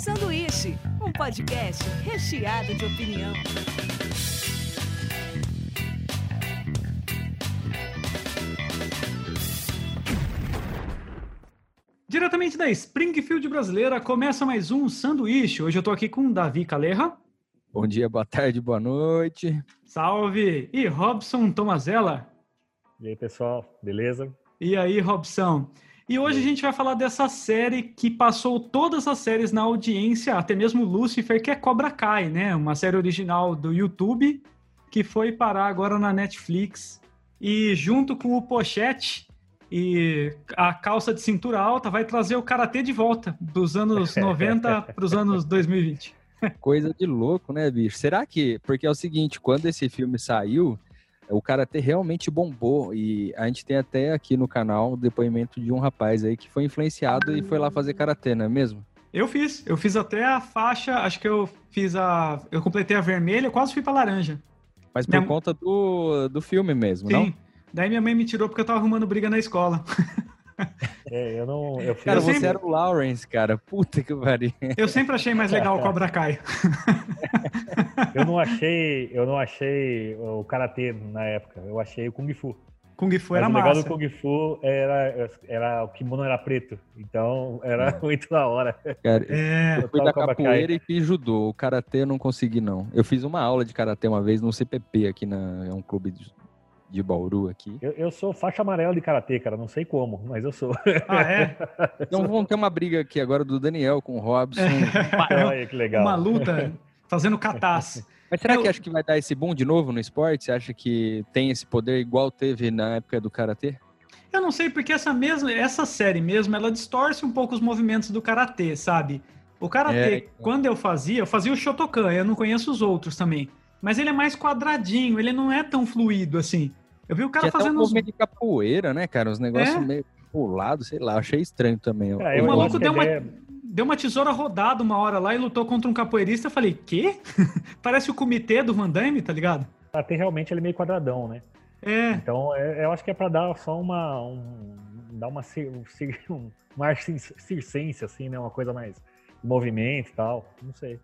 Sanduíche, um podcast recheado de opinião. Diretamente da Springfield brasileira, começa mais um Sanduíche. Hoje eu tô aqui com Davi Caleja. Bom dia, boa tarde, boa noite. Salve! E Robson Tomazella. E aí, pessoal, beleza? E aí, Robson? E hoje a gente vai falar dessa série que passou todas as séries na audiência, até mesmo Lucifer, que é Cobra Kai, né? Uma série original do YouTube que foi parar agora na Netflix. E junto com o Pochete e a calça de cintura alta vai trazer o karatê de volta dos anos 90 para os anos 2020. Coisa de louco, né, bicho? Será que. Porque é o seguinte, quando esse filme saiu, o karatê realmente bombou. E a gente tem até aqui no canal o depoimento de um rapaz aí que foi influenciado e foi lá fazer karatê, não é mesmo? Eu fiz, eu fiz até a faixa, acho que eu fiz a. Eu completei a vermelha, quase fui pra laranja. Mas por minha... conta do, do filme mesmo, Sim. não? Daí minha mãe me tirou porque eu tava arrumando briga na escola. É, eu não. Eu cara, você sempre... era o Lawrence, cara. Puta que pariu. Eu sempre achei mais legal o Cobra Kai. eu não achei, eu não achei o karatê na época. Eu achei o kung fu. Kung Fu Mas era o massa. legal do Kung Fu era, era o kimono era preto, então era muito da hora. Cara, é, eu fui da capoeira e fiz judô. O karatê eu não consegui não. Eu fiz uma aula de karatê uma vez no CPP aqui na é um clube de, de Bauru aqui. Eu, eu, sou faixa amarela de karatê, cara. Não sei como, mas eu sou. Ah, é? Então vamos ter uma briga aqui agora do Daniel com o Robson. Olha que legal. Uma luta fazendo catás. Mas será eu... que acha que vai dar esse boom de novo no esporte? Você acha que tem esse poder igual teve na época do karatê? Eu não sei, porque essa mesma, essa série mesmo, ela distorce um pouco os movimentos do karatê, sabe? O karatê, é, então. quando eu fazia, eu fazia o Shotokan, eu não conheço os outros também. Mas ele é mais quadradinho, ele não é tão fluido assim. Eu vi o cara Tinha fazendo até um movimento de capoeira, né, cara? Os negócios é? meio pulados, sei lá, achei estranho também. É, o maluco deu uma, é... deu uma tesoura rodada uma hora lá e lutou contra um capoeirista. Eu falei, quê? Parece o comitê do Van Damme, tá ligado? Até realmente ele é meio quadradão, né? É. Então, é, eu acho que é pra dar só uma. Um, dar uma, um, uma ar circense, assim, né? Uma coisa mais movimento e tal. Não sei.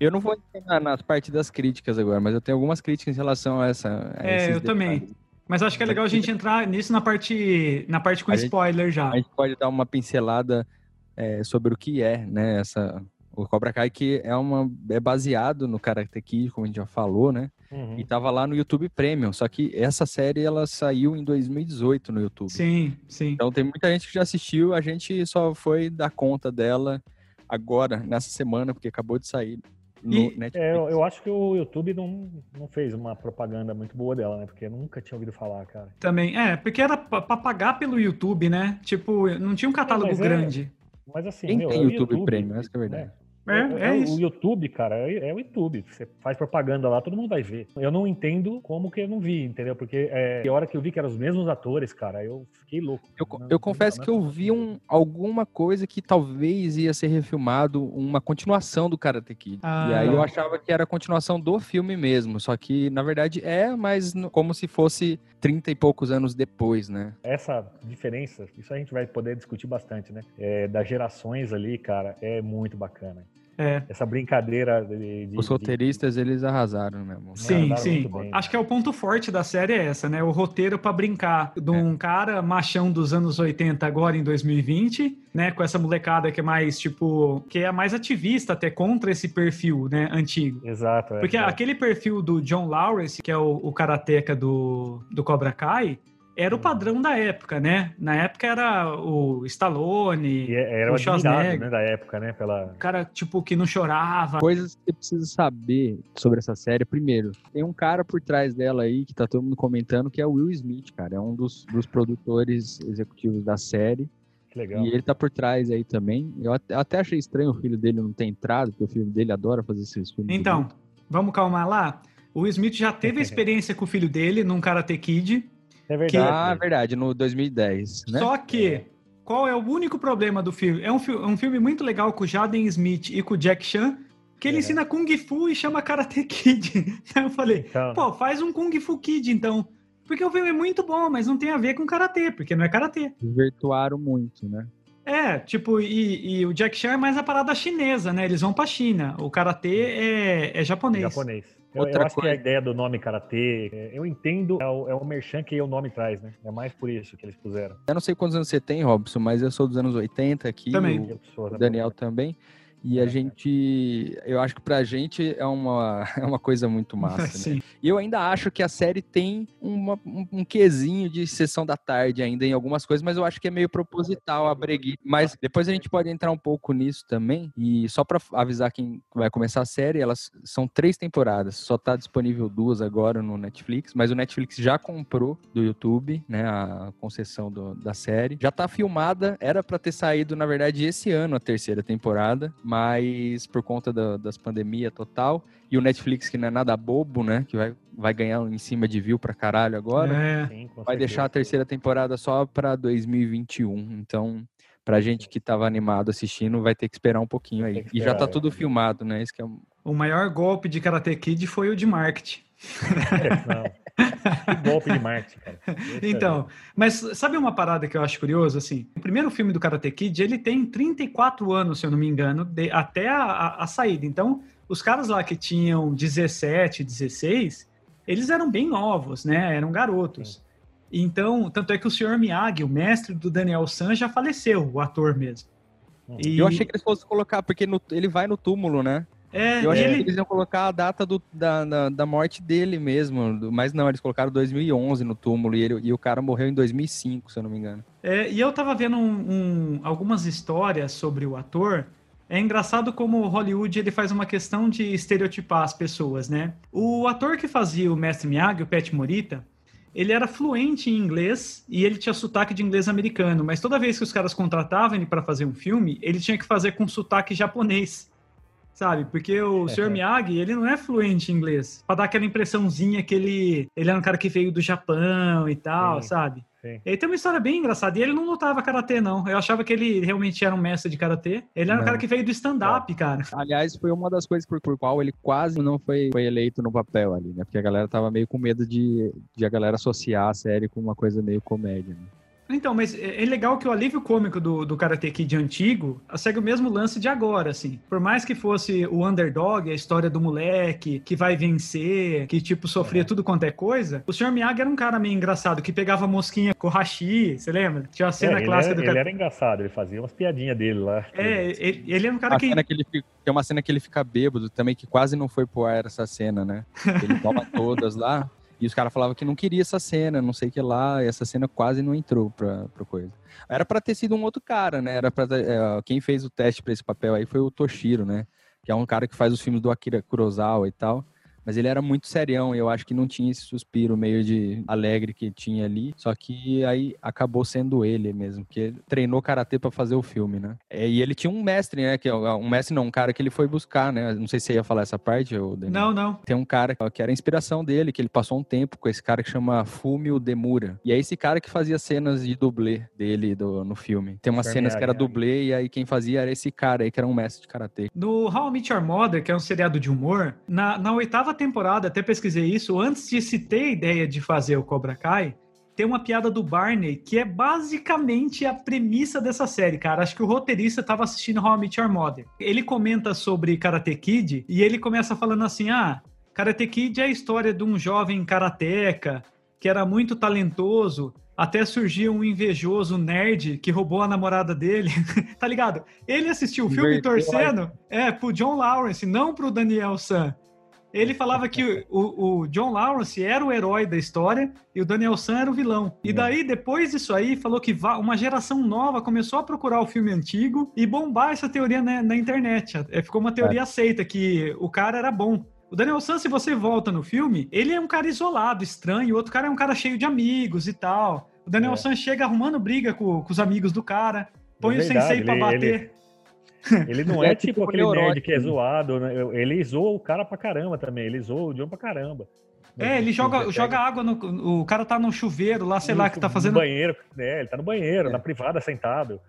Eu não vou entrar nas partes das críticas agora, mas eu tenho algumas críticas em relação a essa. A é, eu detalhes. também. Mas acho que é legal a gente entrar nisso na parte, na parte com a spoiler gente, já. A gente pode dar uma pincelada é, sobre o que é, né? Essa, o Cobra Kai que é uma é baseado no Karate Kid, como a gente já falou, né? Uhum. E tava lá no YouTube Premium. Só que essa série ela saiu em 2018 no YouTube. Sim, sim. Então tem muita gente que já assistiu. A gente só foi dar conta dela agora nessa semana porque acabou de sair no e, Netflix. É, eu, eu, acho que o YouTube não, não fez uma propaganda muito boa dela, né? Porque eu nunca tinha ouvido falar, cara. Também, é, porque era pra, pagar pelo YouTube, né? Tipo, não tinha um catálogo é, grande. É, mas assim, Quem meu, tem é YouTube, YouTube Premium, essa é a verdade. Né? É, é, é o YouTube, cara, é, é, o YouTube. Você faz propaganda lá, todo mundo vai ver. Eu não entendo como que eu não vi, entendeu? Porque é, a hora que eu vi que eram os mesmos atores, cara, eu fiquei louco. Eu, não, eu confesso não, que eu vi um, alguma coisa que talvez ia ser refilmado, uma continuação do Karate Kid. Ah, e aí eu achava que era a continuação do filme mesmo. Só que, na verdade, é, mas como se fosse 30 e poucos anos depois, né? Essa diferença, isso a gente vai poder discutir bastante, né? É, das gerações ali, cara, é muito bacana. É. Essa brincadeira de, de Os roteiristas, de... eles arrasaram, né? Sim, arrasaram sim. Acho que é o ponto forte da série é essa, né? O roteiro para brincar de um é. cara machão dos anos 80 agora em 2020, né? Com essa molecada que é mais, tipo, que é mais ativista até contra esse perfil, né? Antigo. Exato. É, Porque é. aquele perfil do John Lawrence, que é o, o karateca do, do Cobra Kai, era o padrão da época, né? Na época era o Stallone, e é, era o Schwarzenegger. Né, da época, né? Pela... O cara, tipo, que não chorava. Coisas que você precisa saber sobre essa série. Primeiro, tem um cara por trás dela aí, que tá todo mundo comentando, que é o Will Smith, cara. É um dos, dos produtores executivos da série. Que legal. E ele tá por trás aí também. Eu até achei estranho o filho dele não ter entrado, porque o filho dele adora fazer esses filmes. Então, vamos calmar lá? O Will Smith já teve a experiência com o filho dele num Karate Kid é verdade. Que... Ah, verdade, no 2010. Né? Só que, é. qual é o único problema do filme? É um, fi um filme muito legal com o Jaden Smith e com o Jack Chan, que ele é. ensina Kung Fu e chama Karate Kid. Aí eu falei, então... pô, faz um Kung Fu Kid então. Porque o filme é muito bom, mas não tem a ver com Karatê, porque não é Karatê. Virtuaram muito, né? É, tipo, e, e, o Jack Chan é mais a parada chinesa, né? Eles vão pra China. O karatê é, é japonês. Japonês. Eu, eu acho coisa. que a ideia do nome karatê, é, eu entendo, é o, é o merchan que o nome traz, né? É mais por isso que eles puseram. Eu não sei quantos anos você tem, Robson, mas eu sou dos anos 80 aqui. Também. O, o Daniel também. E a gente, eu acho que pra gente é uma, é uma coisa muito massa, Sim. né? E eu ainda acho que a série tem uma, um, um quesinho de sessão da tarde ainda em algumas coisas, mas eu acho que é meio proposital a breguice. Mas depois a gente pode entrar um pouco nisso também. E só pra avisar quem vai começar a série, elas são três temporadas, só tá disponível duas agora no Netflix, mas o Netflix já comprou do YouTube, né, a concessão do, da série. Já tá filmada, era para ter saído, na verdade, esse ano a terceira temporada, mas por conta da, das pandemias total, e o Netflix, que não é nada bobo, né? Que vai, vai ganhar em cima de view pra caralho agora, é. Sim, vai deixar a terceira temporada só pra 2021. Então, pra gente que tava animado assistindo, vai ter que esperar um pouquinho aí. Esperar, e já tá tudo é. filmado, né? Isso que é. O maior golpe de Karate Kid foi o de marketing. É, não. Que golpe de marketing, cara. então, mas sabe uma parada que eu acho curioso, assim? O primeiro filme do Karate Kid, ele tem 34 anos, se eu não me engano, de, até a, a, a, saída. Então, os caras lá que tinham 17, 16, eles eram bem novos, né? Eram garotos. Sim. Então, tanto é que o Sr. Miyagi, o mestre do Daniel San, já faleceu, o ator mesmo. E... Eu achei que eles fossem colocar, porque no, ele vai no túmulo, né? É, eu achei ele... que eles iam colocar a data do, da, da, da, morte dele mesmo, mas não, eles colocaram 2011 no túmulo e, ele, e o cara morreu em 2005, se eu não me engano. É, e eu tava vendo um, um, algumas histórias sobre o ator. É engraçado como Hollywood ele faz uma questão de estereotipar as pessoas, né? O ator que fazia o Mestre Miyagi, o Pat Morita, ele era fluente em inglês e ele tinha sotaque de inglês americano, mas toda vez que os caras contratavam ele para fazer um filme, ele tinha que fazer com sotaque japonês sabe? Porque o Sr. Miyagi, ele não é fluente em inglês. Pra dar aquela impressãozinha que ele, ele é um cara que veio do Japão e tal, Sim. sabe? Sim. Ele tem uma história bem engraçada. E ele não lutava karatê, não. Eu achava que ele realmente era um mestre de karatê. Ele era não. um cara que veio do stand-up, cara. Aliás, foi uma das coisas por, por qual ele quase não foi, foi eleito no papel ali, né? Porque a galera tava meio com medo de, de a galera associar a série com uma coisa meio comédia, né? Então, mas é, é legal que o alívio cômico do, do Karate Kid antigo segue o mesmo lance de agora, assim. Por mais que fosse o underdog, a história do moleque que vai vencer, que, tipo, sofria é. tudo quanto é coisa, o Sr. Miyagi era um cara meio engraçado, que pegava mosquinha com hashi, você lembra? Tinha a cena é, clássica do Ele era engraçado, ele fazia umas piadinhas dele lá. É, ele, ele é um cara a que... Cena que ele fica, tem uma cena que ele fica bêbado também, que quase não foi pro ar essa cena, né? Ele toma todas lá. E os caras falavam que não queria essa cena, não sei o que lá, essa cena quase não entrou pra, pra coisa. Era para ter sido um outro cara, né? Era pra, é, quem fez o teste para esse papel aí foi o Toshiro, né? Que é um cara que faz os filmes do Akira Kurosawa e tal. Mas ele era muito serião e eu acho que não tinha esse suspiro meio de alegre que tinha ali. Só que aí acabou sendo ele mesmo, que treinou karatê para fazer o filme, né? É, e ele tinha um mestre, né? Que é um mestre não, um cara que ele foi buscar, né? Não sei se você ia falar essa parte, ou Não, não. Tem um cara que era a inspiração dele, que ele passou um tempo com esse cara que chama Fumio Demura. E é esse cara que fazia cenas de dublê dele do, no filme. Tem umas cenas que era dublê e aí quem fazia era esse cara aí, que era um mestre de karatê. No How I Met Your Mother, que é um seriado de humor, na, na oitava oitava temporada, até pesquisei isso, antes de se ter a ideia de fazer o Cobra Kai, tem uma piada do Barney que é basicamente a premissa dessa série, cara. Acho que o roteirista estava assistindo How I Met Your Mother. Ele comenta sobre Karate Kid e ele começa falando assim: ah, Karate Kid é a história de um jovem karateca que era muito talentoso, até surgiu um invejoso nerd que roubou a namorada dele, tá ligado? Ele assistiu o filme torcendo é, pro John Lawrence, não pro Daniel San. Ele falava que o, o, John Lawrence era o herói da história e o Daniel San era o vilão. E daí, depois disso aí, falou que uma geração nova começou a procurar o filme antigo e bombar essa teoria na, na internet. É, ficou uma teoria é. aceita que o cara era bom. O Daniel San, se você volta no filme, ele é um cara isolado, estranho, o outro cara é um cara cheio de amigos e tal. O Daniel é. San chega arrumando briga com, com os amigos do cara, põe é o sensei pra bater. Ele ele não é, é tipo, tipo aquele nerd que é zoado, né? Ele zoa o cara pra caramba também. Ele zoa o John pra caramba. É, ele joga, joga água no. O cara tá no chuveiro lá, sei no, lá, que tá fazendo. No banheiro, é, ele tá no banheiro, é. na privada, sentado.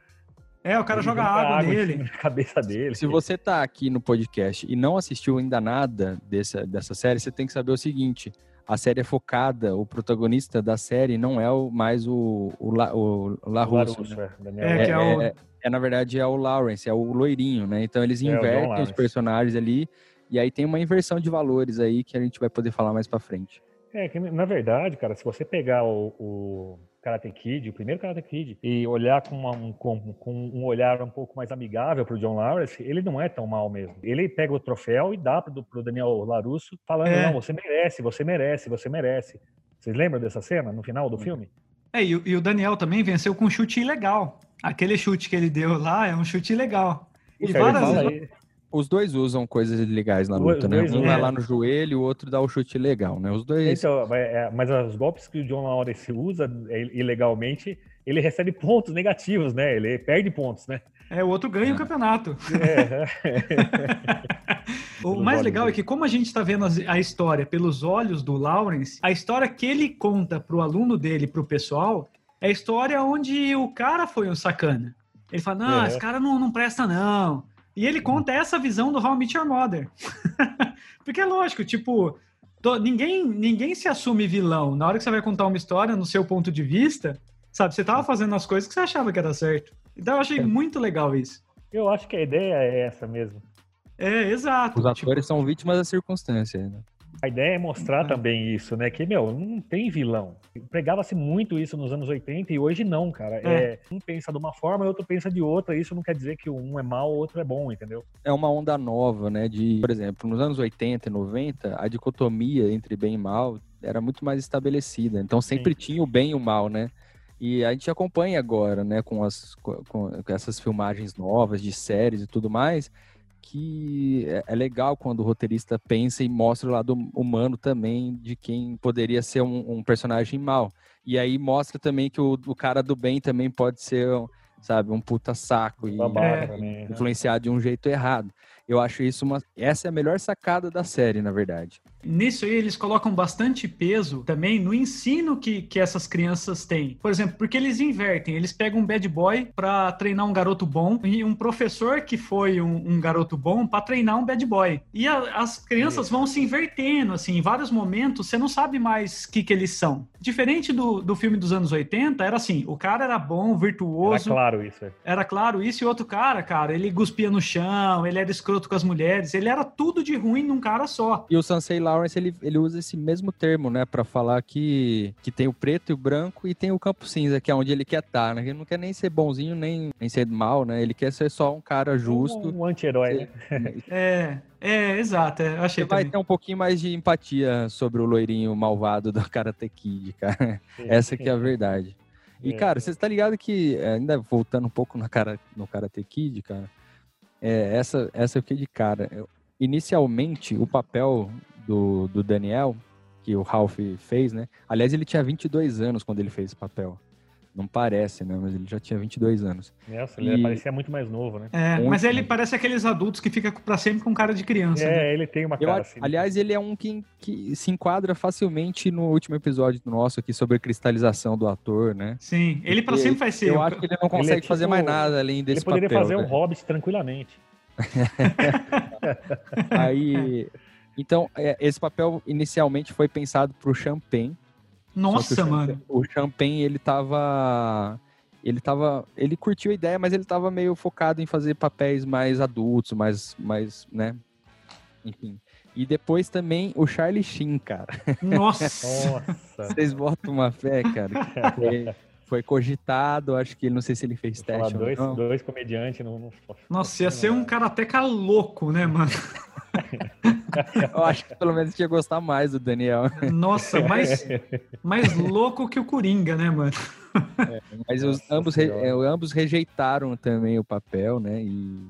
É, o cara ele joga, água, água nele. Na cabeça dele. Se você tá aqui no podcast e não assistiu ainda nada dessa, dessa série, você tem que saber o seguinte: a série é focada, o protagonista da série não é o, mais o, o, La, o, La Russo, Larusso, né? é. É, que é o- é, é, na verdade, é o Lawrence, é o loirinho, né? Então eles É, o invertem os personagens ali, e aí tem uma inversão de valores aí que a gente vai poder falar mais pra frente. É, que na verdade, cara, se você pegar o, o Karate Kid, o primeiro Karate Kid, e olhar com, uma- um, com- com um olhar um pouco mais amigável pro John Lawrence, ele não é tão mal mesmo. Ele pega o troféu e dá pro, pro Daniel Larusso, falando, É. não, você merece, você merece, você merece. Vocês lembram dessa cena no final do filme? É, e, o- e o Daniel também venceu com um chute ilegal. Aquele chute que ele deu lá é um chute ilegal. E várias Os dois usam coisas ilegais na luta, né? dois Um usam. vai lá no joelho, o outro dá o chute legal, né? Os dois. Então, é, é, mas os golpes que o John Lawrence usa é, ilegalmente, ele recebe pontos negativos, né? Ele perde pontos, né? É, o outro ganha o campeonato. É, O mais legal é que, como a gente está vendo a história pelos olhos do Lawrence, a história que ele conta pro aluno dele, pro pessoal, é a história onde o cara foi um sacana. Ele fala, não, É. esse cara não, não presta, não. E ele conta essa visão do How I Met Your Mother. Porque é lógico, tipo, ninguém, ninguém se assume vilão. Na hora que você vai contar uma história no seu ponto de vista, sabe, você tava fazendo as coisas que você achava que era certo. Então eu achei É. muito legal isso. eu acho que a ideia é essa mesmo. É, exato. Os tipo, atores são vítimas da circunstância, né? A ideia é mostrar também isso, né? Que, meu, não tem vilão. Pregava-se muito isso nos anos 80 e hoje não, cara. É, um pensa de uma forma e outro pensa de outra. Isso não quer dizer que um é mal, o outro é bom, entendeu? é uma onda nova, né? De, por exemplo, nos anos 80 e 90, a dicotomia entre bem e mal era muito mais estabelecida. Então sempre tinha o bem e o mal, né? E a gente acompanha agora, né, com, as, com, com essas filmagens novas de séries e tudo mais, que é, é legal quando o roteirista pensa e mostra o lado humano também de quem poderia ser um, um personagem mal. E aí mostra também que o, o cara do bem também pode ser, sabe, um puta saco e Babaca É. né? influenciar de um jeito errado. Eu acho isso uma. Essa é a melhor sacada da série, na verdade. Nisso aí, eles colocam bastante peso também no ensino que, que essas crianças têm. Por exemplo, porque eles invertem, eles pegam um bad boy pra treinar um garoto bom e um professor que foi um, um garoto bom pra treinar um bad boy. E a- as crianças vão se invertendo, assim, em vários momentos você não sabe mais o que, que eles são. Diferente do, do filme dos anos 80, era assim, o cara era bom, Era virtuoso, claro isso. é. era claro isso, e outro cara, cara, ele cuspia no chão, ele era escroto com as mulheres, ele era tudo de ruim num cara só. E o Sansei Lawrence, ele, ele usa esse mesmo termo, né, Pra falar que, que tem o preto e o branco e tem o campo cinza, que é onde ele quer estar, né? Ele não quer nem ser bonzinho, nem, nem ser mal, né? Ele quer ser só um cara justo. Um, um anti-herói, né? É, é, exato, é, eu achei Você vai também. ter um pouquinho mais de empatia sobre o loirinho malvado do Karate Kid, cara. Essa que é a verdade. E, É. cara, você tá ligado que, é, ainda voltando um pouco no, cara, no Karate Kid, cara, é, essa, essa eu fiquei de cara. Eu- inicialmente, o papel do, do Daniel, que o Ralph fez, né? Aliás, ele tinha 22 anos quando ele fez esse papel. Não parece, né? Mas ele já tinha 22 anos. Nossa, ele E- parecia muito mais novo, né? É, Muito mas ele parece aqueles adultos que fica pra sempre com cara de criança, né? É, ele tem uma Eu cara acho- assim. aliás, ele é um que, que se enquadra facilmente no último episódio nosso aqui sobre a cristalização do ator, né? Sim, ele pra Porque sempre vai ser. Eu o- acho que ele não consegue tipo- fazer mais nada além desse ele poderia papel. fazer um né? Hobbit tranquilamente. Aí, então, é, esse papel inicialmente foi pensado pro Champagne. Nossa, o mano. O Champagne, ele tava... Ele tava... Ele curtiu a ideia, mas ele tava meio focado em fazer papéis mais adultos, mais, mais né? Enfim. E depois também o Charlie Sheen, cara. Nossa. Nossa. Vocês botam uma fé, cara. Foi, cogitado, acho que não sei se ele fez Vou teste ou dois, não. dois comediantes. Não, não, Nossa, ia ser um karateca louco, né, mano? Eu acho que pelo menos tinha gostar mais do Daniel. Nossa, mais, mais louco que o Coringa, né, mano? Mas os, ambos, re- é, ambos rejeitaram também o papel, né? E,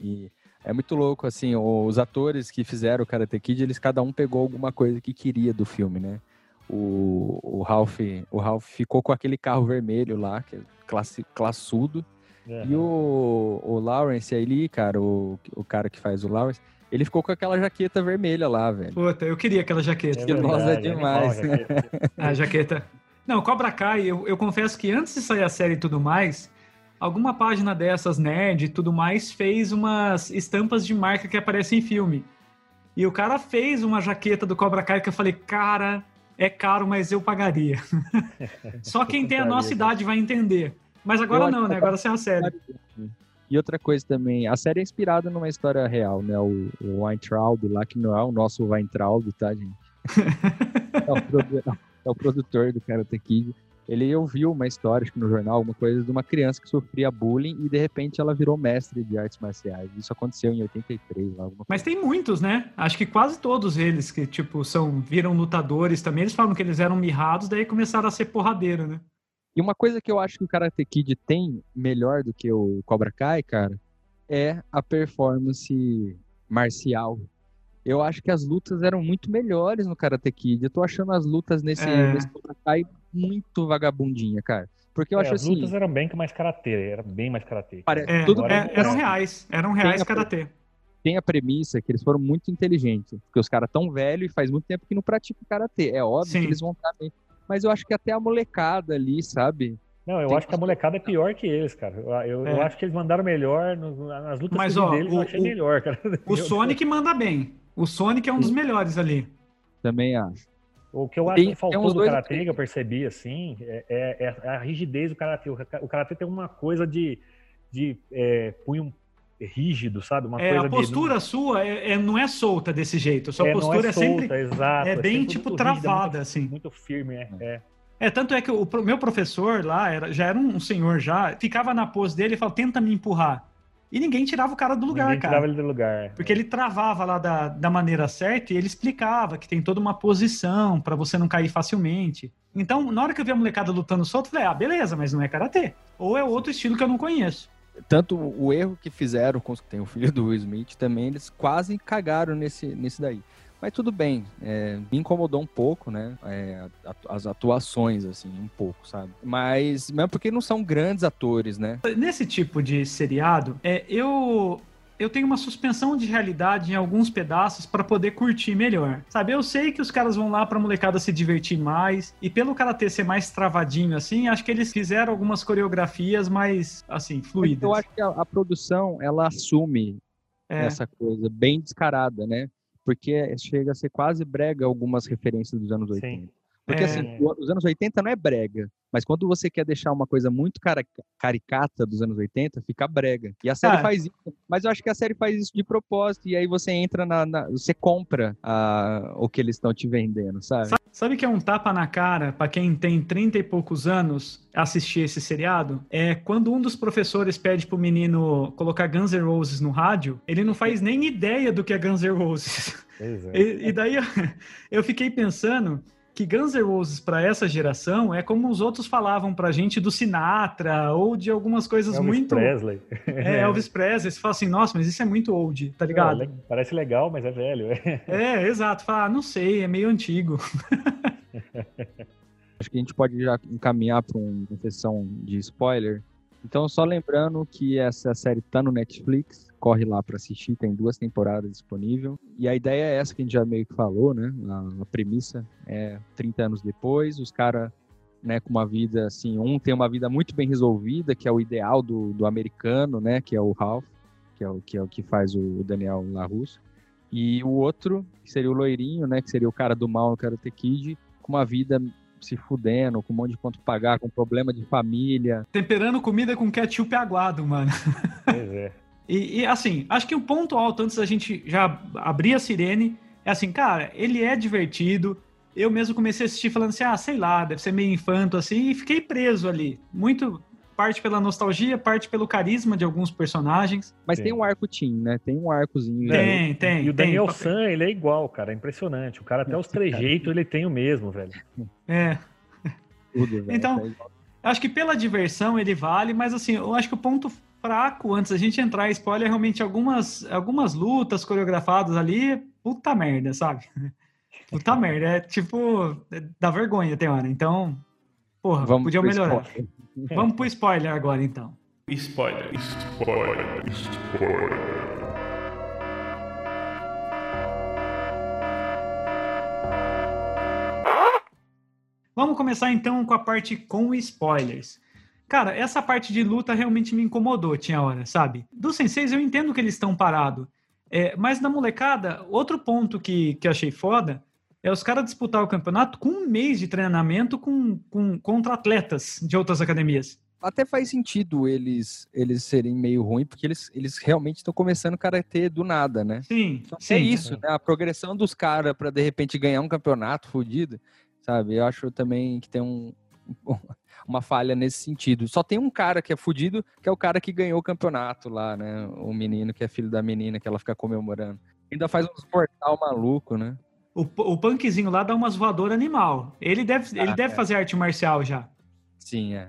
e é muito louco, assim, os atores que fizeram o Karate Kid, eles cada um pegou alguma coisa que queria do filme, né? O, o, Ralph, o Ralph ficou com aquele carro vermelho lá, que é classe, classudo. E o, o Lawrence ali, cara, o, o cara que faz o Lawrence, ele ficou com aquela jaqueta vermelha lá, velho. Puta, eu queria aquela jaqueta. que nossa, é demais. A jaqueta. Não, Cobra Kai, eu, eu confesso que antes de sair a série e tudo mais, alguma página dessas, nerd e tudo mais, fez umas estampas de marca que aparecem em filme. E o cara fez uma jaqueta do Cobra Kai que eu falei, cara, é caro, mas eu pagaria. Só quem tem a nossa idade vai entender. Mas agora não, né? Agora você é uma série. E outra coisa também, a série é inspirada numa história real, né? O, o Weintraub lá, que não é o nosso Weintraub, tá, gente? é, o, é o produtor do Karate Kid ele ouviu uma história, acho que no jornal, alguma coisa de uma criança que sofria bullying e de repente ela virou mestre de artes marciais. Isso aconteceu em 83, lá, Mas tem muitos, né? Acho que quase todos eles que, tipo, são, viram lutadores também, eles falam que eles eram mirrados, daí começaram a ser porradeiro, né? E uma coisa que eu acho que o Karate Kid tem melhor do que o Cobra Kai, cara, é a performance marcial eu acho que as lutas eram muito melhores no Karate Kid. Eu tô achando as lutas nesse, é. nesse Cobra Kai muito vagabundinha, cara. Porque eu é, acho as assim. As lutas eram bem mais karatê, era bem mais karatê. É, tudo, é, eram reais, eram reais karatê. Tem a premissa que eles foram muito inteligentes, porque os caras tão velhos e faz muito tempo que não praticam karatê. É óbvio Sim. que eles vão estar bem. Mas eu acho que até a molecada ali, sabe? Não, eu Tem acho que a molecada é pior que eles, cara. Eu, é. eu acho que eles mandaram melhor no, nas lutas Mas, ó, deles, o, eu achei o, melhor, cara. O Sonic manda bem. O Sonic é um dos melhores ali. Também acho. O que eu acho tem, que faltou do Karatê, que eu percebi, assim, é, é, é, a rigidez do Karatê. O Karatê tem uma coisa de, de é, punho rígido, sabe? Uma é, coisa a postura de... sua é, é, não é solta desse jeito. A sua é, postura é, solta, é, sempre. Exato, é bem tipo travada, muito, assim. Muito firme, é. é. É, tanto é que o meu professor lá era, já era um senhor já, ficava na pose dele e falava, tenta me empurrar. E ninguém tirava o cara do lugar, ninguém cara. tirava ele do lugar. Porque ele travava lá da, da maneira certa e ele explicava que tem toda uma posição para você não cair facilmente. Então, na hora que eu vi a molecada lutando solto, eu falei, ah, beleza, mas não é karatê. Ou é outro estilo que eu não conheço. Tanto o erro que fizeram com tem o filho do Will Smith também, eles quase cagaram nesse, nesse daí. Mas tudo bem, é, me incomodou um pouco, né? É, as atuações, assim, um pouco, sabe? Mas mesmo porque não são grandes atores, né? Nesse tipo de seriado, é, eu eu tenho uma suspensão de realidade em alguns pedaços para poder curtir melhor. Sabe, eu sei que os caras vão lá pra molecada se divertir mais, e pelo karatê ser mais travadinho assim, acho que eles fizeram algumas coreografias mais, assim, fluidas. Eu acho que a, a produção, ela assume é. essa coisa bem descarada, né? Porque chega a ser quase brega algumas referências dos anos 80. Sim. Porque é... assim, os anos 80 não é brega, mas quando você quer deixar uma coisa muito caricata dos anos 80, fica brega. E a série ah. faz isso. Mas eu acho que a série faz isso de propósito. E aí você entra na. na você compra a, o que eles estão te vendendo, sabe? Sabe que é um tapa na cara para quem tem 30 e poucos anos assistir esse seriado? É quando um dos professores pede pro menino colocar Guns N' Roses no rádio, ele não faz nem ideia do que é Guns N' Roses. É. E, e, daí eu, eu fiquei pensando que Guns N' Roses para essa geração é como os outros falavam pra gente do Sinatra ou de algumas coisas Elvis muito Presley. É, Elvis Presley, você fala assim, nossa, mas isso é muito old, tá ligado? É, parece legal, mas é velho. é, exato, fala, ah, não sei, é meio antigo. Acho que a gente pode já encaminhar para uma sessão de spoiler. Então, só lembrando que essa série tá no Netflix, corre lá para assistir, tem duas temporadas disponível. E a ideia é essa que a gente já meio que falou, né? A, a premissa é 30 anos depois, os caras, né, com uma vida assim, um tem uma vida muito bem resolvida, que é o ideal do, do americano, né, que é o Ralph, que é o que, é o que faz o Daniel LaRusso. E o outro, que seria o loirinho, né, que seria o cara do mal no Karate Kid, com uma vida se fudendo, com um monte de conto pagar, com problema de família. Temperando comida com ketchup aguado, mano. Pois é. E, e, assim, acho que o um ponto alto, antes da gente já abrir a sirene, é assim, cara, ele é divertido. Eu mesmo comecei a assistir falando assim, ah, sei lá, deve ser meio infanto assim, e fiquei preso ali. Muito parte pela nostalgia, parte pelo carisma de alguns personagens. Mas Sim. tem um arco teen, né? Tem um arcozinho. Tem, tem. E o Daniel San, ele é igual, cara. É impressionante. O cara até os trejeitos ele tem o mesmo, velho. É. Tudo, velho. Então, acho que pela diversão ele vale, mas assim, eu acho que o ponto fraco, antes da gente entrar em spoiler, é realmente algumas, algumas lutas coreografadas ali, puta merda, sabe? Puta merda, é tipo, dá vergonha tem hora. Então, porra, Vamos podia melhorar. Spoiler. Vamos pro spoiler agora, então. Spoiler, spoiler, spoiler. Vamos começar então com a parte com spoilers. Cara, essa parte de luta realmente me incomodou, tinha hora, sabe? Dos senseis eu entendo que eles estão parados. É, mas na molecada, outro ponto que, que achei foda é os caras disputar o campeonato com um mês de treinamento com, com, contra atletas de outras academias. Até faz sentido eles eles serem meio ruim, porque eles, eles realmente estão começando karatê do nada, né? Sim, Só que sim. é isso, né? A progressão dos caras para de repente ganhar um campeonato fodido, sabe? Eu acho também que tem um, uma falha nesse sentido. Só tem um cara que é fudido, que é o cara que ganhou o campeonato lá, né? O menino que é filho da menina, que ela fica comemorando. Ainda faz uns mortal maluco, né? O, o punkzinho lá dá umas voadoras animal. Ele deve, ele Ah, deve é. fazer arte marcial já. Sim, é.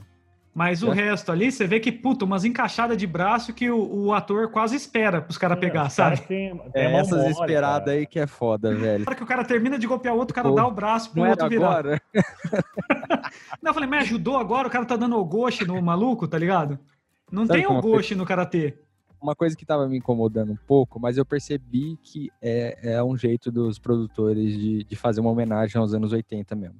Mas o É. resto ali, você vê que, puta, umas encaixadas de braço que o, o ator quase espera pros caras pegar, Os sabe? têm- têm É essas mole, esperadas cara. aí que é foda, velho. Na hora que o cara termina de golpear o outro, o cara Pô, dá o braço pro outro virar. agora? Não, eu falei, mas ajudou agora? O cara tá dando ogoshi no maluco, tá ligado? Não Sabe tem que uma ogoshi no karatê. Uma coisa que tava me incomodando um pouco, mas eu percebi que é, é um jeito dos produtores de, de fazer uma homenagem aos anos 80 mesmo.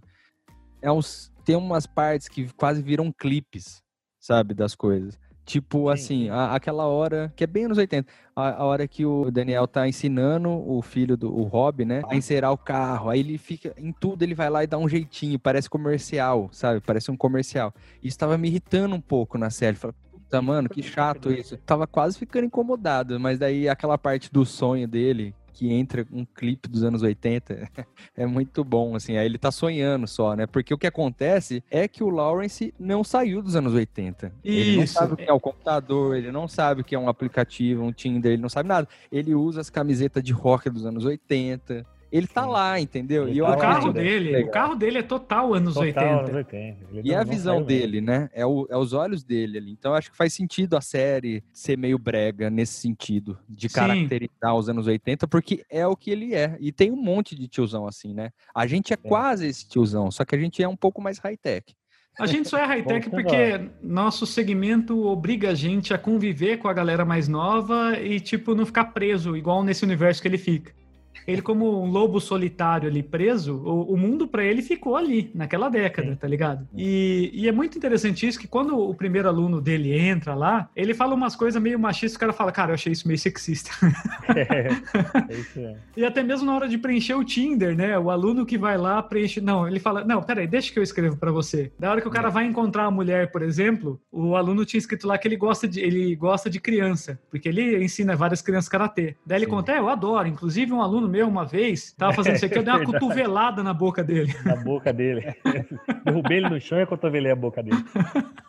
É uns, tem umas partes que quase viram clipes, sabe, das coisas. Tipo Sim, assim, sim. a- aquela hora, que é bem anos 80, a, a hora que o Daniel tá ensinando o filho do o Rob, né, a encerar o carro. Aí ele fica, em tudo ele vai lá e dá um jeitinho, parece comercial, sabe? Parece um comercial. Isso tava me irritando um pouco na série. Falei, puta, mano, que chato isso. Tava quase ficando incomodado, mas daí aquela parte do sonho dele, que entra um clipe dos anos 80, é muito bom, assim. Aí ele tá sonhando só, né? Porque o que acontece é que o Lawrence não saiu dos anos 80. Ele não Isso. sabe o que é o computador, ele não sabe o que é um aplicativo, um Tinder, ele não sabe nada. Ele usa as camisetas de rock dos anos 80. Ele tá Sim. lá, entendeu? Ele E eu tá O carro dele, Legal. o carro dele é total anos Total, 80. anos 80. Ele E não- é a visão saiu mesmo. dele, né? É, o- é os olhos dele ali. Então eu acho que faz sentido a série ser meio brega nesse sentido, de Sim. caracterizar os anos 80, porque é o que ele é. E tem um monte de tiozão assim, né? A gente é, quase esse tiozão, só que a gente é um pouco mais high-tech. A gente só é high-tech porque nosso segmento obriga a gente a conviver com a galera mais nova e, tipo, não ficar preso, igual nesse universo que ele fica. Ele, como um lobo solitário ali preso, o, o mundo pra ele ficou ali, naquela década, Sim. tá ligado? E, e é muito interessante isso que quando o primeiro aluno dele entra lá, ele fala umas coisas meio machistas, o cara fala, cara, eu achei isso meio sexista. É isso mesmo. E até mesmo na hora de preencher o Tinder, né? O aluno que vai lá preenche. Não, ele fala: Não, peraí, deixa que eu escrevo pra você. Da hora que o cara vai encontrar a mulher, por exemplo, o aluno tinha escrito lá que ele gosta de, ele gosta de criança, porque ele ensina várias crianças karatê. Daí ele Sim. conta: É, eu adoro. Inclusive, um aluno meu, uma vez, tava fazendo isso aqui, eu dei uma Verdade. cotovelada na boca dele. Na boca dele. Derrubei ele no chão e acotovelei a boca dele.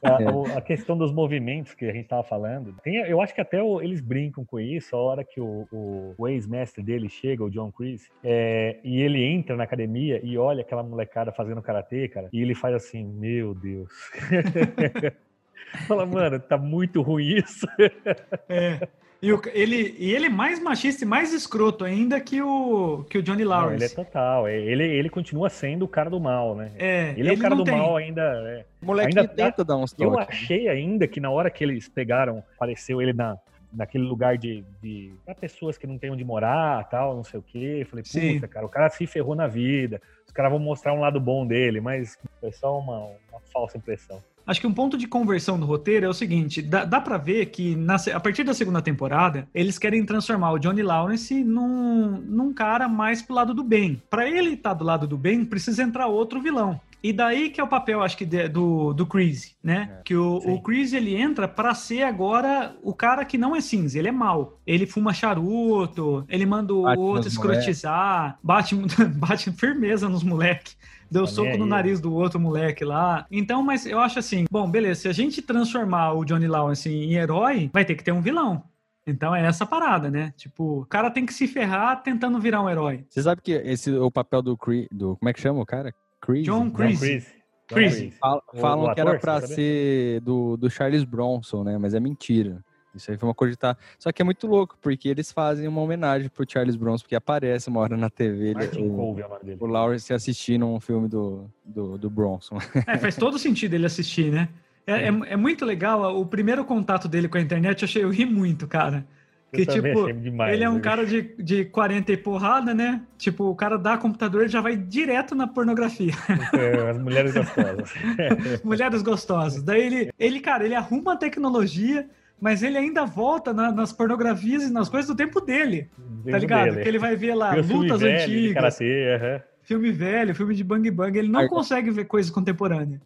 A, É. a questão dos movimentos que a gente tava falando, tem, eu acho que até o- eles brincam com isso, a hora que o, o- o ex-mestre dele chega, o John Chris, é, e ele entra na academia e olha aquela molecada fazendo karatê, cara, e ele faz assim, meu Deus. Fala, mano, tá muito ruim isso. É. E, o- ele, e ele é mais machista e mais escroto ainda que o, que o Johnny Não, ele é Lawrence. total. é- Ele, ele continua sendo o cara do mal, né? É, Ele é o cara do tem- mal ainda. é. O moleque Ainda tá- tenta dar uns Eu toques. achei ainda que na hora que eles pegaram, apareceu ele na, naquele lugar de, de pra pessoas que não tem onde morar, tal, não sei o quê. Eu falei, Sim. puta, cara, o cara se ferrou na vida. Os caras vão mostrar um lado bom dele, mas foi só uma, uma falsa impressão. Acho que um ponto de conversão do roteiro é o seguinte: dá, dá para ver que na a partir da segunda temporada eles querem transformar o Johnny Lawrence num, num cara mais pro lado do bem. Para ele estar do lado do bem, precisa entrar outro vilão. E daí que é o papel, acho que, de- do, do Chris, né? É, que o, sim. o Chris ele entra pra ser agora o cara que não é cinza, ele é mau. Ele fuma charuto, ele manda o Bate outro escrotizar, bate, bate firmeza nos moleques. Deu Tá nem soco no aí, nariz do outro moleque lá. Então, mas eu acho assim, bom, beleza, se a gente transformar o Johnny Lawrence em herói, vai ter que ter um vilão. Então é essa parada, né? Tipo, o cara tem que se ferrar tentando virar um herói. Você sabe que esse é o papel do Chris, do como é que chama o cara? Chris. John John Chris. Chris. John Chris. Fal- O- falam o que era sabe? ser do, do Charles Bronson, né? Mas é mentira. Isso aí foi uma coisa que tá. Só que é muito louco, porque eles fazem uma homenagem pro Charles Bronson, porque aparece uma hora na TV ele, Martin o, Cove é o dele. o Lawrence assistindo um filme do, do, do Bronson. É, faz todo sentido ele assistir, né? É, é, é muito legal. O primeiro contato dele com a internet, eu, achei, eu ri muito, cara. Que tipo, demais, ele é um né? cara de, de 40 e porrada, né? Tipo, o cara dá computador e já vai direto na pornografia. É, As mulheres gostosas. Mulheres gostosas. Daí ele, ele, cara, ele arruma a tecnologia mas ele ainda volta na- nas pornografias e nas coisas do tempo dele, tá ligado? dele. Que ele vai ver lá filme lutas velho antigas, karatê, filme velho, filme de bang bang, ele não Aí- consegue ver coisa contemporânea.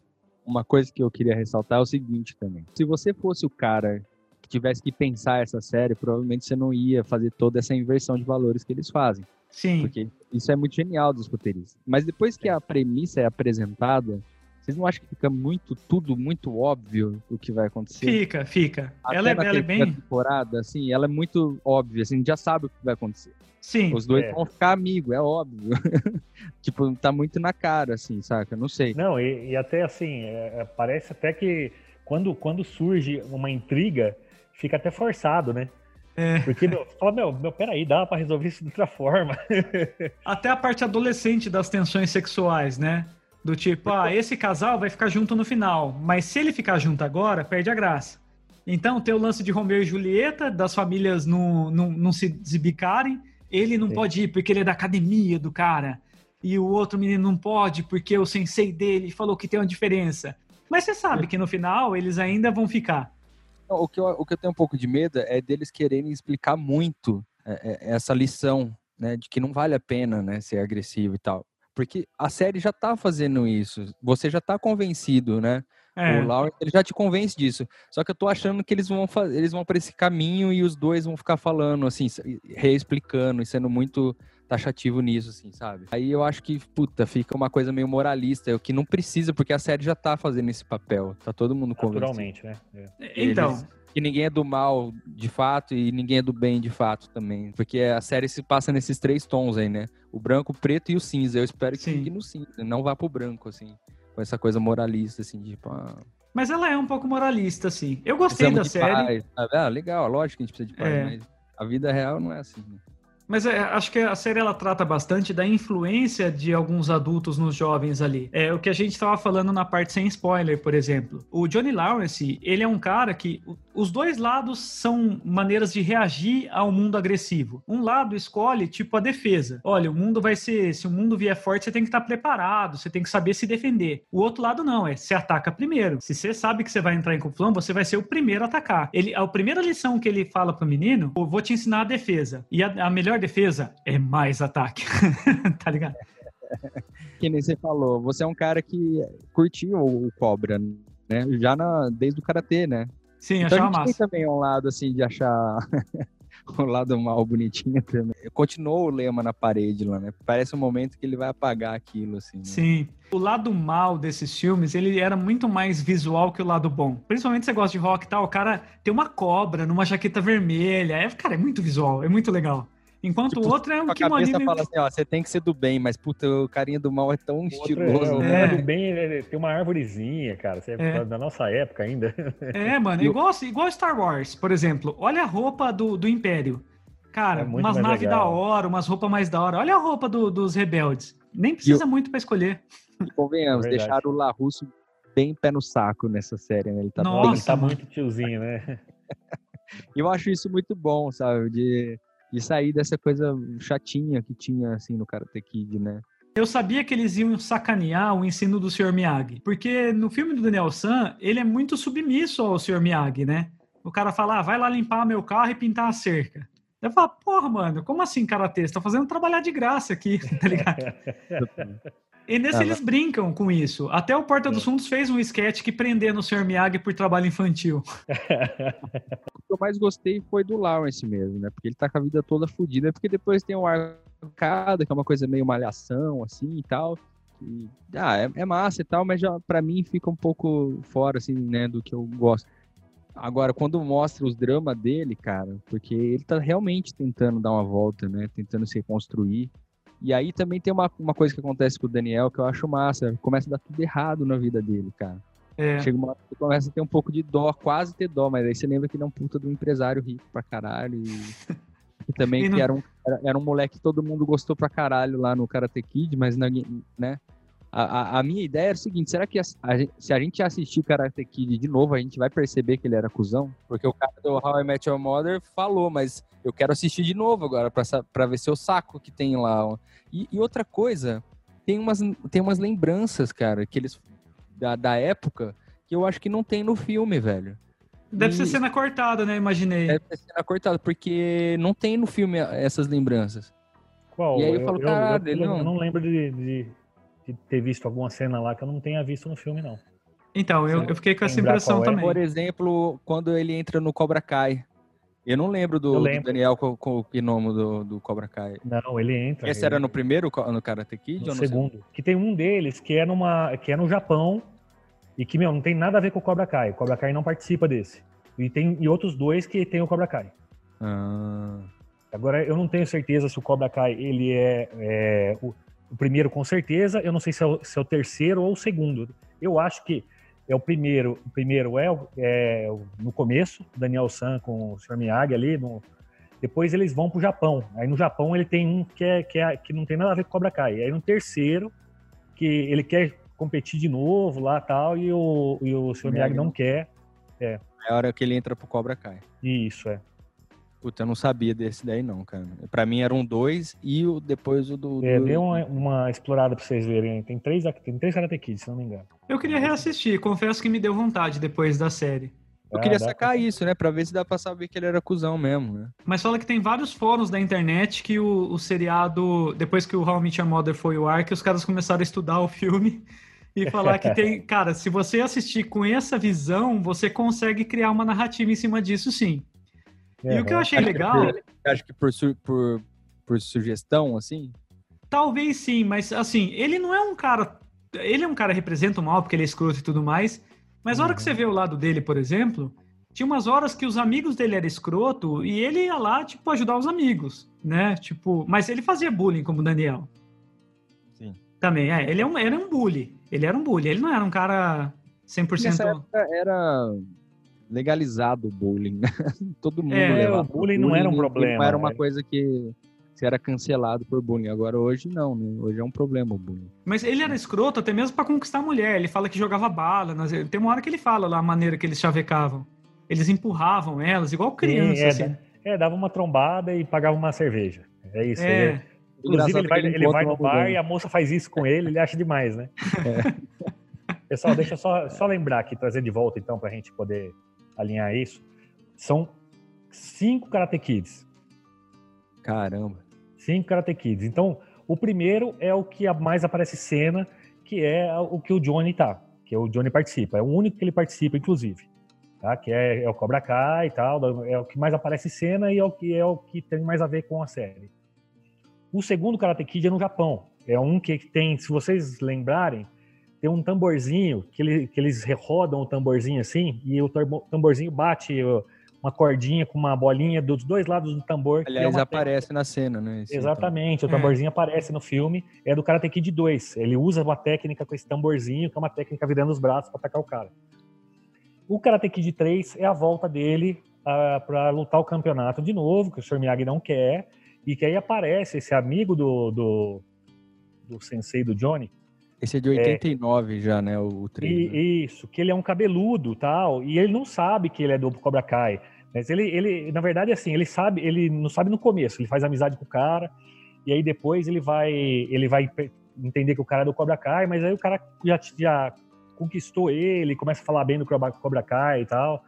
Uma coisa que eu queria ressaltar é o seguinte também. Se você fosse o cara que tivesse que pensar essa série, provavelmente você não ia fazer toda essa inversão de valores que eles fazem. Sim. Porque isso é muito genial dos roteiristas. Mas depois que a premissa é apresentada, vocês não acham que fica muito, tudo muito óbvio o que vai acontecer? Fica, fica. Até Ela é, ela é bem. temporada, assim, ela é muito óbvia, assim, a gente já sabe o que vai acontecer. Sim. Os dois É. vão ficar amigos, é óbvio. tipo, tá muito na cara, assim, saca? Não sei. Não, e, e até assim, é, é, parece até que quando, quando surge uma intriga, fica até forçado, né? É. Porque, meu, você fala, meu, meu, peraí, dá pra resolver isso de outra forma. Até a parte adolescente das tensões sexuais, né? Do tipo, ah, esse casal vai ficar junto no final, mas se ele ficar junto agora, perde a graça. Então tem o lance de Romeu e Julieta, das famílias não, não, não se desembicarem. Ele não Sim. pode ir porque ele é da academia do cara. E o outro menino não pode porque o sensei dele falou que tem uma diferença. Mas você sabe que no final eles ainda vão ficar. O que, eu, o que eu tenho um pouco de medo é deles quererem explicar muito é, é, essa lição, né, de que não vale a pena, né, ser agressivo e tal. Porque a série já tá fazendo isso. Você já tá convencido, né? É, O Lawrence ele já te convence disso. Só que eu tô achando que eles vão fazer, eles vão para esse caminho e os dois vão ficar falando assim, reexplicando e sendo muito taxativo nisso, assim, sabe? Aí eu acho que, puta, fica uma coisa meio moralista, o que não precisa, porque a série já tá fazendo esse papel. Tá todo mundo convencido. Naturalmente, né? É. então, eles- Que ninguém é do mal de fato e ninguém é do bem de fato também. Porque a série se passa nesses três tons aí, né? O branco, o preto e o cinza. Eu espero que Sim. fique no cinza, não vá pro branco, assim. Com essa coisa moralista, assim, tipo, ah, mas ela é um pouco moralista, assim. Eu gostei precisamos da série. paz. Ah, legal, lógico que a gente precisa de paz, É. mas a vida real não é assim. né? Mas é, acho que a série ela trata bastante da influência de alguns adultos nos jovens ali. É o que a gente estava falando na parte sem spoiler, por exemplo. O Johnny Lawrence, ele é um cara que os dois lados são maneiras de reagir ao mundo agressivo. Um lado escolhe tipo a defesa. Olha, o mundo vai ser, se o mundo vier forte, você tem que estar preparado, você tem que saber se defender. O outro lado não, é se ataca primeiro. Se você sabe que você vai entrar em confusão, você vai ser o primeiro a atacar. Ele, a primeira lição que ele fala pro menino, eu vou te ensinar a defesa. E a, a melhor defesa é mais ataque. tá ligado? Que nem você falou, você é um cara que curtiu o Cobra, né? Já na, desde o Karatê, né? Sim, Então achava gente tem massa. também um lado, assim, de achar o lado mal bonitinho também. Continuou o lema na parede lá, né? Parece um momento que ele vai apagar aquilo, assim. né? Sim. O lado mal desses filmes, ele era muito mais visual que o lado bom. Principalmente se você gosta de rock e tal, o cara tem uma cobra numa jaqueta vermelha. É, cara, é muito visual, é muito legal. Enquanto Tipo, o outro é um A kimono cabeça meio- fala assim, ó, você tem que ser do bem, mas puta, o carinha do mal é tão O outro estiloso, é, o né? cara É. do bem ele tem uma árvorezinha, cara. Você é, É. da nossa época ainda. É, mano, igual, igual Star Wars, por exemplo. Olha a roupa do, do Império. Cara, É umas naves da hora, umas roupas mais da hora. Olha a roupa do- dos rebeldes. Nem precisa muito pra escolher. E convenhamos, É deixaram o Larusso bem pé no saco nessa série, né? Ele tá Nossa, bem Ele tá muito tiozinho, né? E eu acho isso muito bom, sabe? De, de sair dessa coisa chatinha que tinha, assim, no Karate Kid, né? Eu sabia que eles iam sacanear o ensino do Sr. Miyagi. Porque no filme do Daniel San, ele é muito submisso ao Sr. Miyagi, né? O cara fala, ah, vai lá limpar meu carro e pintar a cerca. Eu falo, porra, mano, como assim, karatê? Você tá fazendo trabalhar de graça aqui, tá ligado? E nesse Ah, eles brincam com isso. Até o Porta dos Fundos fez um sketch que prendendo o Sr. Miyagi por trabalho infantil. O que eu mais gostei foi do Lawrence mesmo, né? Porque ele tá com a vida toda fodida, porque depois tem o Arcada, que é uma coisa meio malhação, assim, e tal. E, ah, é, é massa e tal, mas já para mim fica um pouco fora, assim, né, do que eu gosto. Agora, quando mostra os dramas dele, cara, porque ele tá realmente tentando dar uma volta, né? Tentando se reconstruir. E aí também tem uma, uma coisa que acontece com o Daniel que eu acho massa. Começa a dar tudo errado na vida dele, cara. É, Chega uma hora que começa a ter um pouco de dó, quase ter dó, mas aí você lembra que ele é um puta do empresário rico pra caralho. E, e também E que não- era um, era, era um moleque que todo mundo gostou pra caralho lá no Karate Kid, mas ninguém, né? A, a, a minha ideia era o seguinte: será que a, se a gente assistir Karate Kid de novo, a gente vai perceber que ele era cuzão? Porque o cara do How I Met Your Mother falou, mas eu quero assistir de novo agora pra ver se eu saco que tem lá. E, e outra coisa, tem umas, tem umas lembranças, cara, que eles da, da época que eu acho que não tem no filme, velho. Deve ser E- cena cortada, né? Imaginei. Deve ter cena cortada, porque não tem no filme essas lembranças. Qual? E aí eu falo, caralho, eu, ele não- eu não lembro de, de- de ter visto alguma cena lá que eu não tenha visto no filme, não. Então, eu, eu fiquei com essa impressão é? também. Por exemplo, quando ele entra no Cobra Kai. Eu não lembro do, Eu do lembro. Daniel com, com o gnomo do, do Cobra Kai. Não, ele entra. Esse ele- era no primeiro, no Karate Kid? no ou no segundo. Que tem um deles que é, numa, que é no Japão e que, meu, não tem nada a ver com o Cobra Kai. O Cobra Kai não participa desse. E tem e outros dois que tem o Cobra Kai. Ah, Agora, eu não tenho certeza se o Cobra Kai ele é, é, o, o primeiro com certeza. Eu não sei se é, o, se é o terceiro ou o segundo. Eu acho que é o primeiro. O primeiro é, o- é o- no começo, Daniel San com o Sr. Miyagi ali. No, depois eles vão pro Japão. Aí no Japão ele tem um que, é, que, é, que não tem nada a ver com o Cobra Kai. Aí no terceiro, que ele quer competir de novo lá tal, e o, e o Sr. Miyagi não quer. é a hora que ele entra pro Cobra Kai. Isso, é. Puta, eu não sabia desse daí não, cara. Pra mim eram dois e o, depois o do... É, do- dê uma, uma explorada pra vocês verem. Tem três, tem três Karate Kids, se não me engano. Eu queria reassistir, confesso que me deu vontade depois da série. Eu Ah, queria dá sacar pra- isso, né? Pra ver se dá pra saber que ele era cuzão mesmo, né? Mas fala que tem vários fóruns da internet que o, o seriado, depois que o How I Met Your Mother foi o ar, que os caras começaram a estudar o filme e falar que tem. Cara, se você assistir com essa visão, você consegue criar uma narrativa em cima disso, sim. E o que eu achei Acho que legal, por- Acho que por, por, por sugestão, assim... talvez sim, mas assim, ele não é um cara. Ele é um cara que representa o mal, porque ele é escroto e tudo mais. Mas a hora que você vê o lado dele, por exemplo, tinha umas horas que os amigos dele eram escroto e ele ia lá, tipo, ajudar os amigos, né? Tipo, mas ele fazia bullying como o Daniel. Sim. Também, é. Ele, é um, era um bully. Ele era um bully. Ele não era um cara 100%. Nessa época era legalizado o bullying, né? Todo mundo É, levava o bullying não era um problema, Não era uma né? coisa que você era cancelado por bullying. Agora hoje não, né? Hoje é um problema o bullying. Mas ele era escroto até mesmo pra conquistar a mulher. Ele fala que jogava bala. nas- Tem uma hora que ele fala lá a maneira que eles chavecavam. Eles empurravam elas, igual criança, é, assim. É, dava uma trombada e pagava uma cerveja. É isso. É. Ele- inclusive, Engraçado ele vai, que ele ele vai no bar e a moça faz isso com ele, ele acha demais, né? Pessoal, deixa eu só, só lembrar aqui, trazer de volta então, pra gente poder alinhar isso. São cinco Karate Kids. Caramba. Cinco Karate Kids. Então, o primeiro é o que mais aparece cena, que é o que o Johnny tá. Que o Johnny participa. É o único que ele participa, inclusive. Tá? Que é, é o Cobra Kai e tal. É o que mais aparece cena e é o que é o que tem mais a ver com a série. O segundo Karate Kid é no Japão. É um que tem, se vocês lembrarem, tem um tamborzinho que, ele- que eles rodam o tamborzinho assim e o tambo- tamborzinho bate uma cordinha com uma bolinha dos dois lados do tambor. é Aliás, uma aparece na cena, né? esse Exatamente, o É. tamborzinho aparece no filme, é do Karate Kid 2. Ele usa uma técnica com esse tamborzinho, que é uma técnica virando os braços para atacar o cara. O Karate Kid 3 é a volta dele para lutar o campeonato de novo, que o Sr. Miyagi não quer, e que aí aparece esse amigo do, do, do sensei do Johnny, Esse é de 89 já, né? O, o 3. e, isso, que ele é um cabeludo tal, e ele não sabe que ele é do Cobra Kai. Mas ele, ele, na verdade, assim, ele sabe, ele não sabe no começo, ele faz amizade com o cara, e aí depois ele vai, ele vai entender que o cara é do Cobra Kai, mas aí o cara já, já conquistou ele, começa a falar bem do Cobra, Cobra Kai e tal,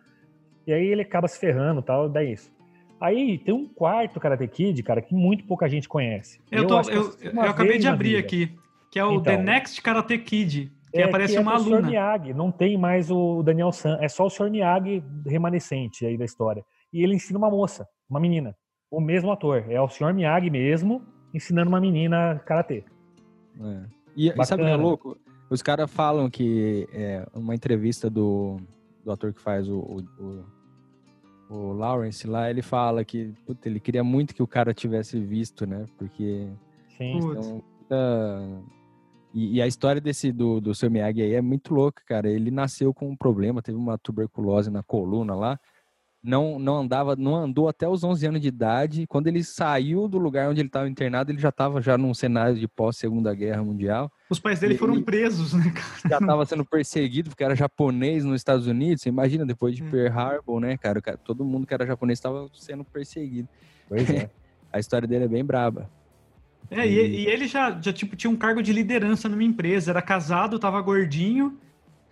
e aí ele acaba se ferrando e tal, daí isso. Aí tem um quarto Karate Kid, cara, que muito pouca gente conhece. Eu, tô, acho que eu, assisti eu uma acabei de abrir aqui, que é o The Então. Next Karate Kid, que É, aparece que é uma do Sr. aluna. Miyagi, não tem mais o Daniel San, é só o Sr. Miyagi remanescente aí da história. E ele ensina uma moça, uma menina, o mesmo ator, é o Sr. Miyagi mesmo ensinando uma menina karatê. É. E, e sabe o que é louco? Os caras falam que é, uma entrevista do, do ator que faz o, o, o, o Lawrence lá, ele fala que puta, ele queria muito que o cara tivesse visto, né? Porque Sim. Então, e, e a história desse do, do seu Miyagi aí é muito louca, cara. Ele nasceu com um problema, teve uma tuberculose na coluna lá. Não, não andava, não andou até os 11 anos de idade. Quando ele saiu do lugar onde ele estava internado, ele já estava já num cenário de pós Segunda Guerra Mundial Os pais dele E- foram presos, né, cara? já estava sendo perseguido porque era japonês nos Estados Unidos. Você imagina, depois de Hum. Pearl Harbor, né, cara- Todo mundo que era japonês estava sendo perseguido. Pois é. A história dele é bem braba. É, e, e ele já, já tipo, tinha um cargo de liderança numa empresa, era casado, tava gordinho,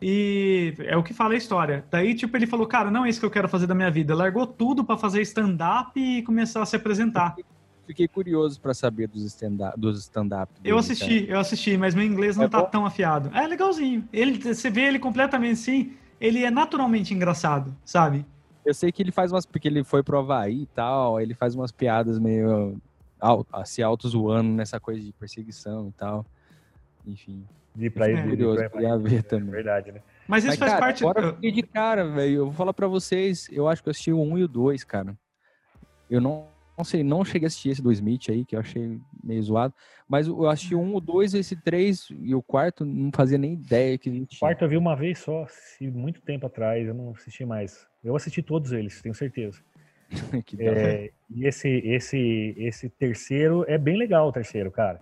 E é o que fala a história. Daí, tipo, ele falou, cara, não é isso que eu quero fazer da minha vida. Largou tudo pra fazer stand-up e começar a se apresentar. Fiquei curioso pra saber dos stand-up. Dos stand eu assisti, eu assisti, mas meu inglês não É tá bom? tão afiado. É legalzinho. Ele, você vê ele completamente assim, ele é naturalmente engraçado, sabe? Eu sei que ele faz umas. Porque ele foi pro Havaí e tal, ele faz umas piadas meio. Au- se auto-zoando nessa coisa de perseguição e tal. Enfim. De ir pra É. ir, de ir Curioso, pra- queria ver É também. verdade, né? Mas isso Mas, faz cara, parte. agora eu fiquei de cara, velho. Eu vou falar pra vocês, eu acho que eu assisti o 1 e o 2, cara. Eu não, não sei, não cheguei a assistir esse do Smith aí, que eu achei meio zoado. Mas eu assisti o 1, o 2, esse 3 e o quarto, não fazia nem ideia que O quarto eu vi uma vez só, muito tempo atrás, eu não assisti mais. Eu assisti todos eles, tenho certeza. É, e esse, esse, esse terceiro é bem legal, o terceiro, cara.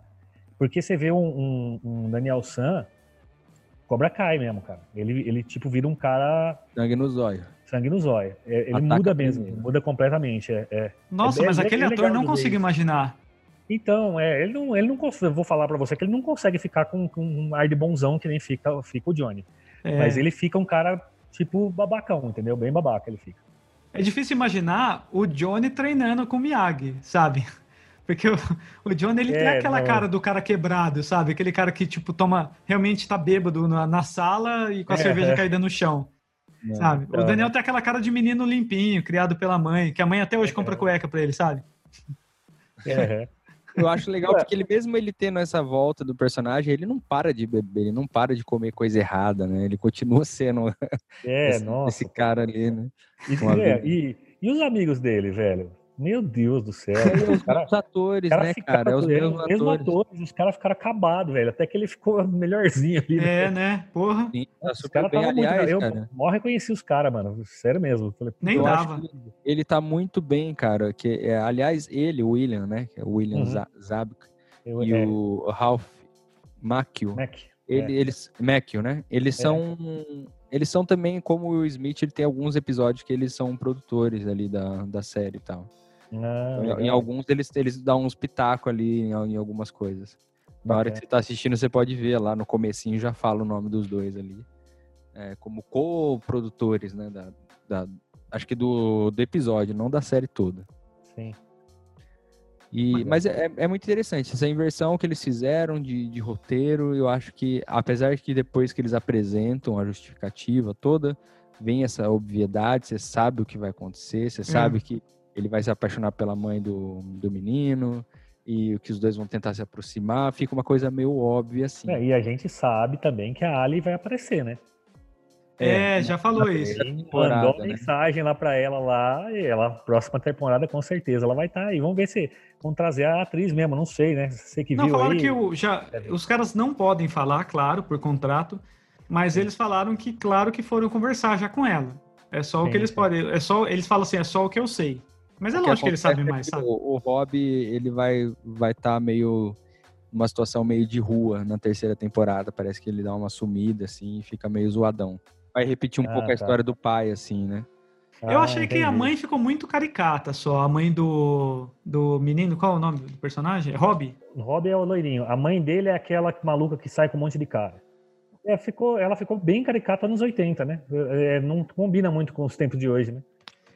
Porque você vê um, um- um Daniel San, Cobra Kai mesmo, cara. Ele, ele tipo, vira um cara Sangue no zóio. sangue no zóio. É, ele Ataca muda mesmo, primeiro. muda completamente. É, é. Nossa, é- mas é aquele ator não consigo imaginar. Então, é, ele não, ele não consegue, eu vou falar pra você que ele não consegue ficar com, com um ar de bonzão que nem fica, fica o Johnny. É, Mas ele fica um cara, tipo, babacão, entendeu? Bem babaca ele fica. É difícil imaginar o Johnny treinando com o Miyagi, sabe? Porque o, o Johnny, ele tem É, aquela não. cara do cara quebrado, sabe? Aquele cara que, tipo, toma, realmente tá bêbado na, na sala e com a É, cerveja é. caída no chão, Não. sabe? O Não. Daniel tem aquela cara de menino limpinho, criado pela mãe, que a mãe até hoje compra É. cueca pra ele, sabe? É, Eu acho legal Ué. porque ele, mesmo ele tendo essa volta do personagem, ele não para de beber, ele não para de comer coisa errada, né? Ele continua sendo é esse, esse cara ali, né? E, é, e, e os amigos dele, velho? Meu Deus do céu. E os mesmos atores, cara né, ficaram- cara? É os é, mesmos mesmos atores. atores. Os caras ficaram acabados, velho. Até que ele ficou melhorzinho ali. né? É, né? Porra, Sim, tá Os caras bem, estavam muito. aliás, eu cara. mó reconheci os caras, mano. Sério mesmo. Falei, nem eu dava. ele tá muito bem, cara. Que, é, aliás, ele, o William, né? que é o William Uhum. Za- Zabka e é, o Ralph Macchio. Mac. Ele, eles, Macchio, né? Eles É. são, eles são também como o Smith. Ele tem alguns episódios que eles são produtores ali da, da série e tal. Ah, Em- legal. em alguns eles, eles dão uns pitacos ali em, em algumas coisas. Na hora que você tá assistindo, você pode ver lá no comecinho já fala o nome dos dois ali. É, como co-produtores, né? Da, da- acho que do, do episódio, não da série toda. Sim. E, mas é, é muito interessante essa inversão que eles fizeram de, de roteiro. Eu acho que, apesar de que depois que eles apresentam a justificativa toda, vem essa obviedade, você sabe o que vai acontecer, você sabe que ele vai se apaixonar pela mãe do, do menino e que os dois vão tentar se aproximar. Fica uma coisa meio óbvia assim. É, e a gente sabe também que a Ali vai aparecer, né? É, já falou isso. Mandou né? mensagem lá pra ela lá, e ela, próxima temporada, com certeza, ela vai estar aí. Vamos ver se vão trazer a atriz mesmo, não sei, né? Você que Não, viu falaram aí. que o, já, os caras não podem falar, claro, por contrato, mas eles falaram que, claro, que foram conversar já com ela. É só o Sim, que eles sim. podem. É só, eles falam assim, é só o que eu sei. Mas é O que lógico que sabem acontece é mais, que sabe? O, o Rob, ele vai vai estar meio numa situação meio de rua na terceira temporada. Parece que ele dá uma sumida assim e fica meio zoadão. Vai repetir um Ah, pouco a tá. história do pai assim, né? Eu Ah, achei que a entendi. mãe ficou muito caricata só. A mãe do, do menino, qual é o nome do personagem? É Rob? O Rob é o loirinho. A mãe dele é aquela maluca que sai com um monte de cara. É, ficou, ela ficou bem caricata nos 80, né? É, não combina muito com os tempos de hoje, né?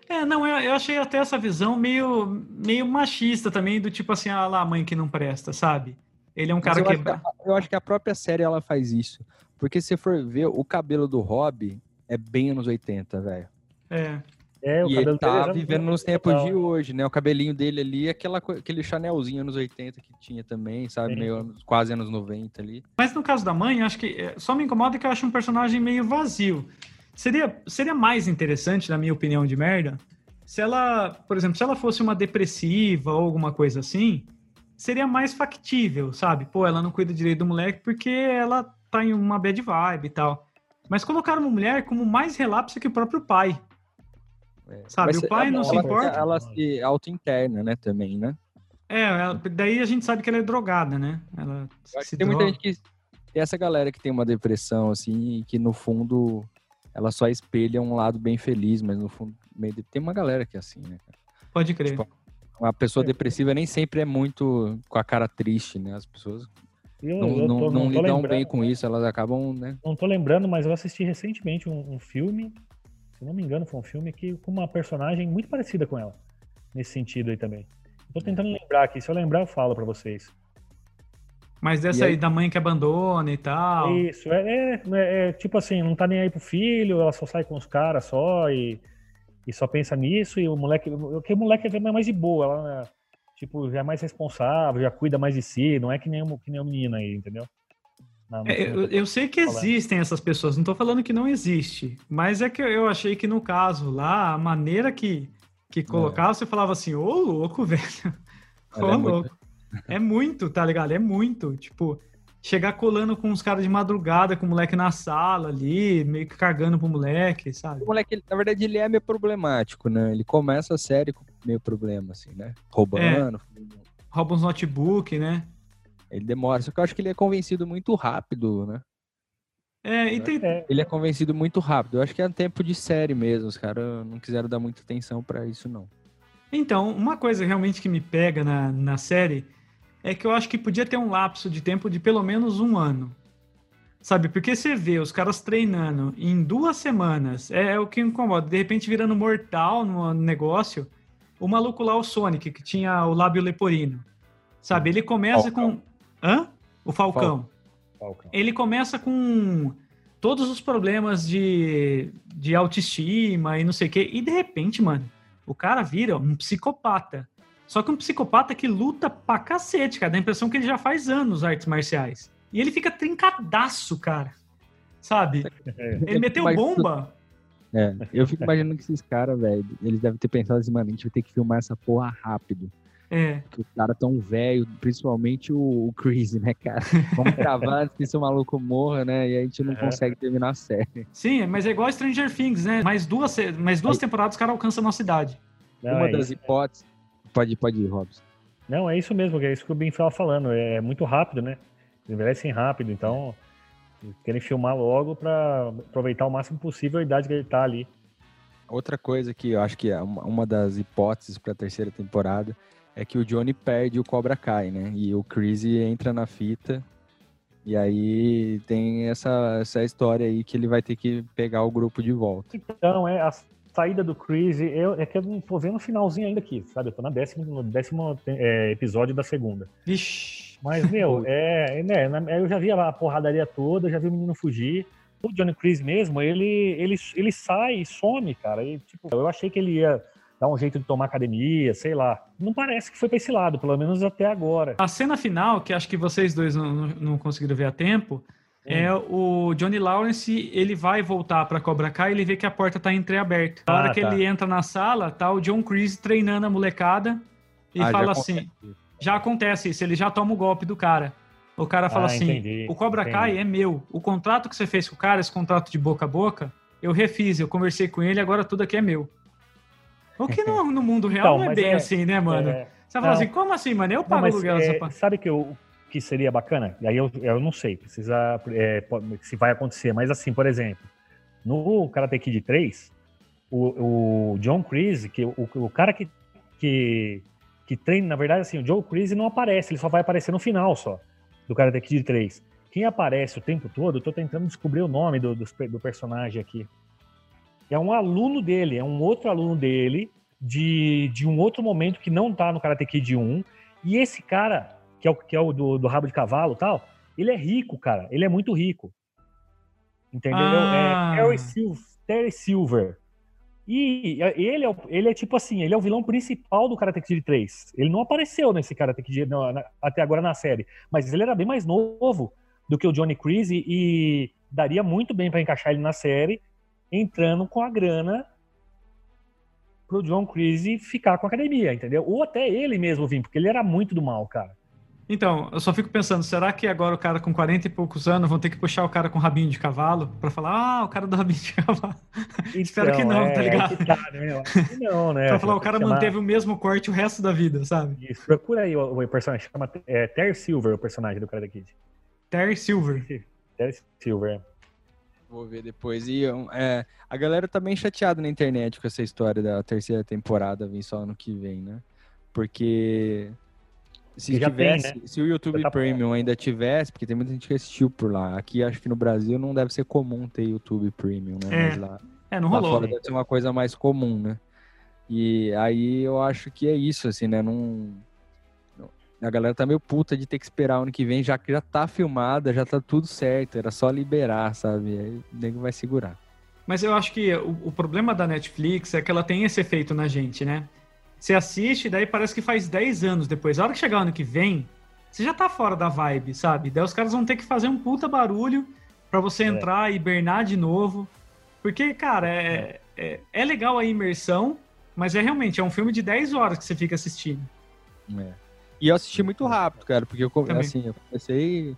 É, não, eu, eu achei até essa visão meio, meio machista também, do tipo assim, ah lá, a mãe que não presta, sabe? Ele é um Mas cara eu, que. acho que a, eu acho que a própria série ela faz isso. Porque se você for ver, o cabelo do Rob é bem anos 80, velho. É. É, o E ele tá já- vivendo nos tempos total. de hoje, né? O cabelinho dele ali, aquela, aquele Chanelzinho anos 80 que tinha também, sabe? Sim. Meio anos- quase anos 90 ali. Mas no caso da mãe, eu acho que é, só me incomoda que eu acho um personagem meio vazio. Seria, seria mais interessante, na minha opinião de merda, se ela, por exemplo, se ela fosse uma depressiva ou alguma coisa assim, seria mais factível, sabe? Pô, ela não cuida direito do moleque porque ela tá em uma bad vibe e tal. Mas colocaram uma mulher como mais relapsa que o próprio pai. É. Sabe, o pai não ela, se importa. Ela se auto-interna, né, também, né? É, ela- daí a gente sabe que ela é drogada, né? Ela se tem muita droga. gente que. Tem essa galera que tem uma depressão, assim, e que no fundo ela só espelha um lado bem feliz, mas no fundo. Meio de- Tem uma galera que é assim, né? cara? Pode crer. Tipo, Uma pessoa É. depressiva nem sempre é muito com a cara triste, né? As pessoas. Eu, não, eu não, tô- não tô lidam lembrando- bem com isso, elas acabam, né? Não tô lembrando, mas eu assisti recentemente um, um filme, se não me engano, foi um filme que com uma personagem muito parecida com ela, nesse sentido aí também. Tô tentando lembrar aqui, se eu lembrar eu falo pra vocês. Mas dessa aí- aí da mãe que abandona e tal. Isso, é, é- é- é tipo assim, não tá nem aí pro filho, ela só sai com os caras só e, e só pensa nisso, e o moleque, que o moleque é mais de boa, ela tipo, já é mais responsável, já cuida mais de si, não é que nem, o- que nem o menino aí, entendeu? Na- no É, eu, eu sei que falando. existem essas pessoas, não tô falando que não existe, mas é que eu- achei que no caso lá, a maneira que, que colocava, você falava assim, ô louco, velho. Ô é muito- louco. É muito, tá ligado? É muito. Tipo, chegar colando com os caras de madrugada, com o moleque na sala ali, meio que cagando pro moleque, sabe? O moleque, na verdade, ele é meio problemático, né? Ele começa a série com meio problema, assim, né? Roubando. Rouba uns notebook, né? Ele demora. Só que eu acho que ele é convencido muito rápido, né? É, e tem, É, Ele é convencido muito rápido. Eu acho que é tempo de série mesmo. Os caras não quiseram dar muita atenção pra isso, não. Então, uma coisa realmente que me pega na, na série é que eu acho que podia ter um lapso de tempo de pelo menos um ano. Sabe? Porque você vê os caras treinando em duas semanas, é, é o que incomoda. De repente virando mortal no negócio. O maluco lá, o Sonic, que tinha o lábio leporino. Sabe? Ele começa Falcão. com. Hã? O Falcão. Falcão. Ele começa com todos os problemas de, de autoestima e não sei o quê. E de repente, mano, o cara vira um psicopata. Só que um psicopata que luta pra cacete, cara. Dá a impressão que ele já faz anos artes marciais. E ele fica trincadaço, cara. Sabe? É. Ele meteu Mas- bomba. É, eu fico imaginando que esses caras, velho, eles devem ter pensado assim, mano, a gente vai ter que filmar essa porra rápido. É. Porque os caras tão velho, principalmente o, o Chris, né, cara? Vamos gravar antes que esse maluco morra, né? E a gente não Uhum. consegue terminar a série. Sim, mas é igual Stranger Things, né? Mais duas, mais duas temporadas os caras alcançam a nossa idade. Não, Uma é das isso. hipóteses. Pode, pode ir, Robson. Não, é isso mesmo, é isso que o Ben estava falando. É muito rápido, né? Eles envelhecem rápido, então querem filmar logo para aproveitar o máximo possível a idade que ele tá ali. Outra coisa que eu acho que é uma das hipóteses pra terceira temporada é que o Johnny perde o Cobra Kai, né? E o Chris entra na fita. E aí tem essa, essa história aí que ele vai ter que pegar o grupo de volta. Então, é a saída do Chris, eu, é que eu não tô vendo o finalzinho ainda aqui, sabe? Eu tô na décimo, no décimo é, episódio da segunda. Vixe. Mas, meu, é, né, eu já vi a porradaria toda, já vi o menino fugir. O Johnny Chris mesmo, ele, ele, ele sai e some, cara. E, tipo, eu achei que ele ia dar um jeito de tomar academia, sei lá. Não parece que foi pra esse lado, pelo menos até agora. A cena final, que acho que vocês dois não- não conseguiram ver a tempo, é o Johnny Lawrence, ele vai voltar pra Cobra Kai e ele vê que a porta tá entreaberta. Na hora Ah, que tá. ele entra na sala, tá o John Chris treinando a molecada e Ah, já fala acontece assim, já acontece isso, ele já toma o golpe do cara. O cara fala Ah, assim, entendi, o Cobra entendi. Kai é meu, o contrato que você fez com o cara, esse contrato de boca a boca, eu refiz, eu conversei com ele, agora tudo aqui é meu. O que no, no mundo real Então, não é bem é- assim, né, mano? É, Você fala não. assim, como assim, mano? Eu Não, pago o mas, aluguel é, dessa sabe que, eu, que seria bacana? Aí eu, eu não sei, precisa, é, se vai acontecer, mas assim, por exemplo, no Karate Kid 3, o, o John Kreese, que o, o cara que, que, que treina, na verdade, assim, o John Kreese não aparece, ele só vai aparecer no final só, do Karate Kid 3. Quem aparece o tempo todo, eu tô tentando descobrir o nome do, pe- do personagem aqui. É um aluno dele, é um outro aluno dele, de, de um outro momento que não tá no Karate Kid 1. E esse cara, que é o, que é o do, do rabo de cavalo e tal, ele é rico, cara. Ele é muito rico. Entendeu? Ah. É Terry, Sil Terry Silver. E ele é, ele é tipo assim, ele é o vilão principal do Karate Kid 3. Ele não apareceu nesse Karate Kid não, na- até agora na série, mas ele era bem mais novo do que o Johnny Creasy e daria muito bem pra encaixar ele na série, entrando com a grana pro John Creasy ficar com a academia, entendeu? Ou até ele mesmo vir, porque ele era muito do mal, cara. Então, eu só fico pensando, será que agora o cara com 40 e poucos anos vão ter que puxar o cara com rabinho de cavalo pra falar, ah, o cara do rabinho de cavalo? Espero que não, tá ligado? é que tá, né? Que não, né? pra falar, o cara Chamar- manteve o mesmo corte o resto da vida, sabe? Isso, procura aí o, o personagem, chama é, Terry Silver, o personagem do Karate Kid. Terry Silver. Terry Silver. Vou ver depois. E é, a galera tá bem chateada na internet com essa história da terceira temporada vir só ano que vem, né? Porque Se já tem, tivesse, né? se o YouTube tá Premium ainda tivesse, porque tem muita gente que assistiu por lá. Aqui acho que no Brasil não deve ser comum ter YouTube Premium, né? É, Mas lá, É, não lá rolou. fora deve ser uma coisa mais comum, né? E aí eu acho que é isso, assim, né? Não... A galera tá meio puta de ter que esperar ano que vem, já que já tá filmada, já tá tudo certo, era só liberar, sabe? Aí o nego vai segurar. Mas eu acho que o, o problema da Netflix é que ela tem esse efeito na gente, né? Você assiste, daí parece que faz 10 anos depois. A hora que chegar o ano que vem, você já tá fora da vibe, sabe? Daí os caras vão ter que fazer um puta barulho pra você É. entrar e hibernar de novo. Porque, cara, é, é, é legal a imersão, mas é realmente, é um filme de 10 horas que você fica assistindo. É. E eu assisti muito rápido, cara, porque eu, Também. assim, eu comecei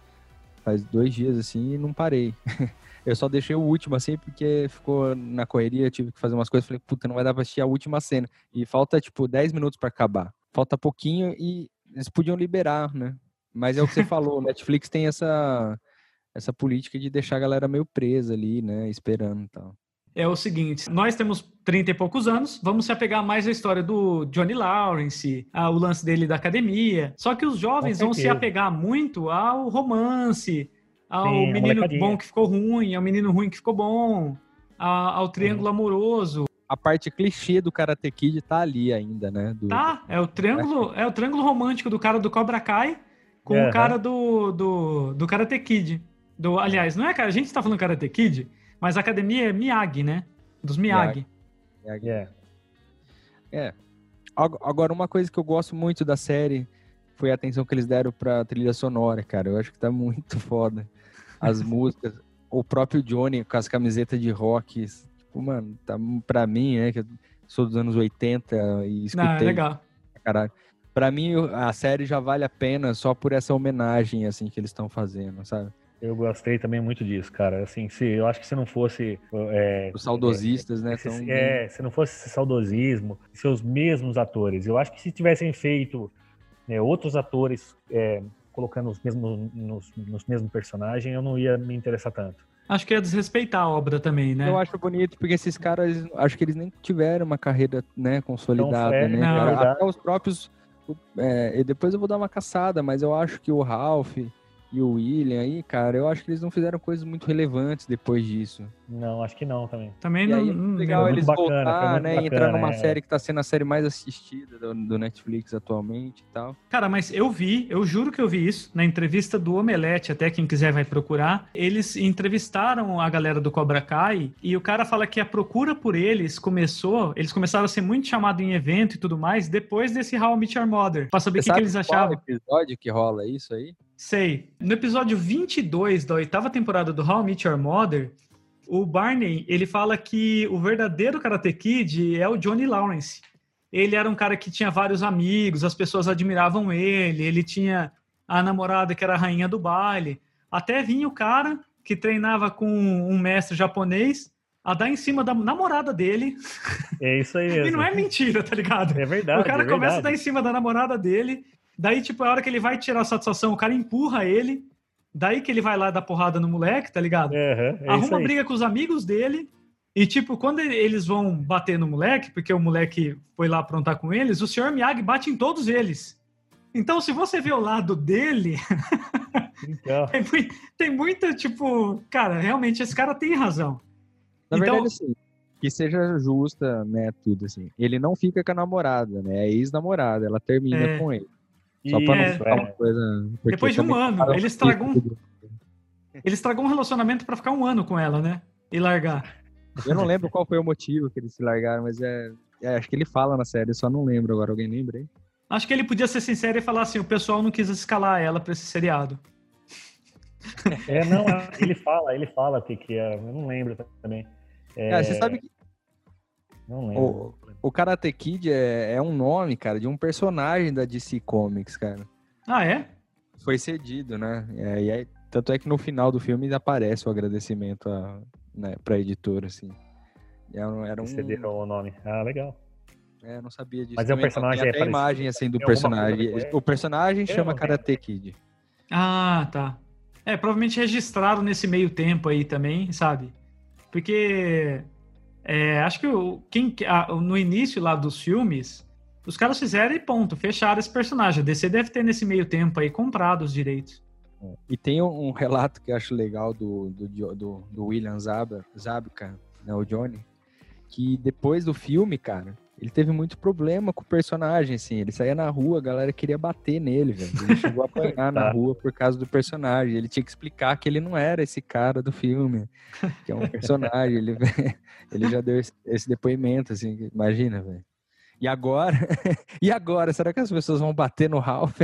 faz dois dias, assim, e não parei. Eu só deixei o último, assim, porque ficou na correria, tive que fazer umas coisas, falei, puta, não vai dar pra assistir a última cena. E falta, tipo, 10 minutos pra acabar. Falta pouquinho e eles podiam liberar, né? Mas é o que você falou, o Netflix tem essa, essa política de deixar a galera meio presa ali, né, esperando e tal. É o seguinte, nós temos 30 e poucos anos, vamos se apegar mais à história do Johnny Lawrence, ao lance dele da academia. Só que os jovens vão se apegar muito ao romance, ao Sim, a menino bom que ficou ruim, ao menino ruim que ficou bom, a- ao triângulo amoroso. A parte clichê do Karate Kid tá ali ainda, né? Do, Tá, é o triângulo, é o triângulo romântico do cara do Cobra Kai com o Aham. cara do, do, do Karate Kid. Do, aliás, não é cara, a gente tá falando Karate Kid, mas a academia é Miyagi, né? Dos Miyagi. Miyagi. É. Ag- Agora, uma coisa que eu gosto muito da série foi a atenção que eles deram pra trilha sonora, cara. Eu acho que tá muito foda. As músicas, o próprio Johnny com as camisetas de rock. Tipo, mano, tá pra mim, né? Que eu sou dos anos 80 e escutei. Não, é legal. pra Caralho. Pra mim, a série já vale a pena só por essa homenagem, assim, que eles estão fazendo, sabe? Eu gostei também muito disso, cara. Assim, se, eu acho que se não fosse. É, Os saudosistas, né? esse- tão- é, se não fosse esse saudosismo, seus mesmos atores. Eu acho que se tivessem feito né, outros atores é, colocando os mesmos, nos, nos mesmos personagens, eu não ia me interessar tanto. Acho que é desrespeitar a obra também, né? Eu acho bonito, porque esses caras, acho que eles nem tiveram uma carreira, né, consolidada, é, né? não. Até os próprios. é, e depois eu vou dar uma caçada, mas eu acho que o Ralph e o William aí, cara, eu acho que eles não fizeram coisas muito relevantes depois disso. Não, acho que não também. Também E não. aí é não- legal eles bacana, voltar, muito né? e entrar bacana, numa é. série que tá sendo a série mais assistida do, do Netflix atualmente e tal. Cara, mas eu vi, eu juro que eu vi isso na entrevista do Omelete, até quem quiser vai procurar. Eles entrevistaram a galera do Cobra Kai e o cara fala que a procura por eles começou, eles começaram a ser muito chamados em evento e tudo mais depois desse How I Met Your Mother, pra saber o que, que eles qual achavam. episódio que rola isso aí? Sei. No episódio 22 da oitava temporada do How I Met Your Mother, o Barney, ele fala que o verdadeiro Karate Kid é o Johnny Lawrence. Ele era um cara que tinha vários amigos, as pessoas admiravam ele, ele tinha a namorada que era a rainha do baile. Até vinha o cara que treinava com um mestre japonês a dar em cima da namorada dele. É isso aí. E não é mentira, tá ligado? É verdade. o cara é começa a dar verdade. em cima da namorada dele. Daí, tipo, a hora que ele vai tirar a satisfação, o cara empurra ele. Daí que ele vai lá dar porrada no moleque, tá ligado? Aham, é isso Arruma aí. briga com os amigos dele. E, tipo, quando ele- eles vão bater no moleque, porque o moleque foi lá aprontar com eles, o senhor Miyagi bate em todos eles. Então, se você vê o lado dele, Então, tem, tem muita, tipo, cara, realmente esse cara tem razão. Na Então- verdade, assim, que seja justa, né, tudo assim. Ele não fica com a namorada, né? É ex-namorada, ela termina É. com ele. Só pra não É. ficar uma coisa. Depois de um ano, ele estragou um-. Ele estragou um relacionamento pra ficar um ano com ela, né? E largar. Eu não lembro qual foi o motivo que eles se largaram, mas é, é, Acho que ele fala na série, eu só não lembro agora. Alguém lembra aí? Acho que ele podia ser sincero e falar assim: o pessoal não quis escalar ela pra esse seriado. é, não, ele fala, ele fala o que que é, eu não lembro também. É, Cara, você sabe que Não lembro. o, o Karate Kid é, é um nome, cara, de um personagem da DC Comics, cara. Ah, é? Foi cedido, né? É, e aí, tanto é que no final do filme aparece o agradecimento a, né, pra editora, assim. Era, era um... Cederam o nome. Ah, legal. É, eu não sabia disso. Mas é um personagem Tem é até a parecido? imagem, assim, do a personagem. O personagem Eu chama Karate Kid. Ah, tá. É, provavelmente registraram nesse meio tempo aí também, sabe? Porque é, acho que o, quem, a- no início lá dos filmes, Os caras fizeram e ponto, fecharam esse personagem. A DC deve ter nesse meio tempo aí comprado os direitos. E tem um, relato que eu acho legal do, do, do, do William Zabka, Zabka, né, o Johnny, que depois do filme, cara, ele teve muito problema com o personagem, assim. Ele saía na rua, a galera queria bater nele, velho. Ele chegou a apanhar na rua por causa do personagem. Ele tinha que explicar que ele não era esse cara do filme, que é um personagem. ele, ele já deu esse, depoimento, assim, imagina, velho. E agora? e agora? Será que as pessoas vão bater no Ralph?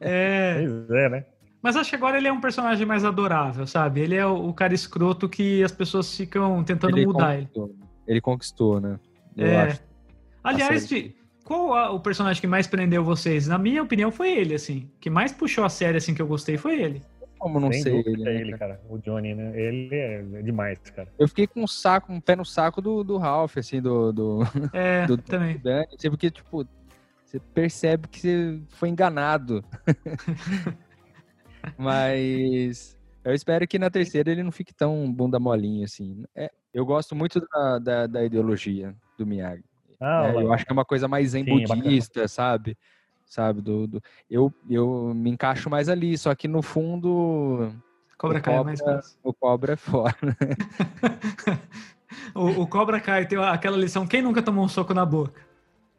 É. Pois é, né? Mas acho que agora ele é um personagem mais adorável, sabe? Ele é o, cara escroto que as pessoas ficam tentando ele mudar ele. Ele conquistou, né? Eu É. acho. Aliás, de- qual a- o personagem que mais prendeu vocês? Na minha opinião, foi ele, assim. Que mais puxou a série, assim, que eu gostei foi ele. Como não Sem sei ele, é né, ele, cara? cara. O Johnny, né? Ele é demais, cara. Eu fiquei com um saco, um pé no saco do, do Ralph, assim, do, do, É, Do- também. Dani, assim, porque, tipo, você percebe que você foi enganado. Mas eu espero que na terceira ele não fique tão bunda molinho, assim. É, eu gosto muito da, da, da ideologia do Miyagi. Ah, né? eu acho que é uma coisa mais zen Sim, é budista, sabe? Sabe, do, do- eu, eu me encaixo mais ali, só que no fundo Cobra o Kai é mais cobra, fácil. o cobra é fora. O, o Cobra Kai tem aquela lição, quem nunca tomou um soco na boca?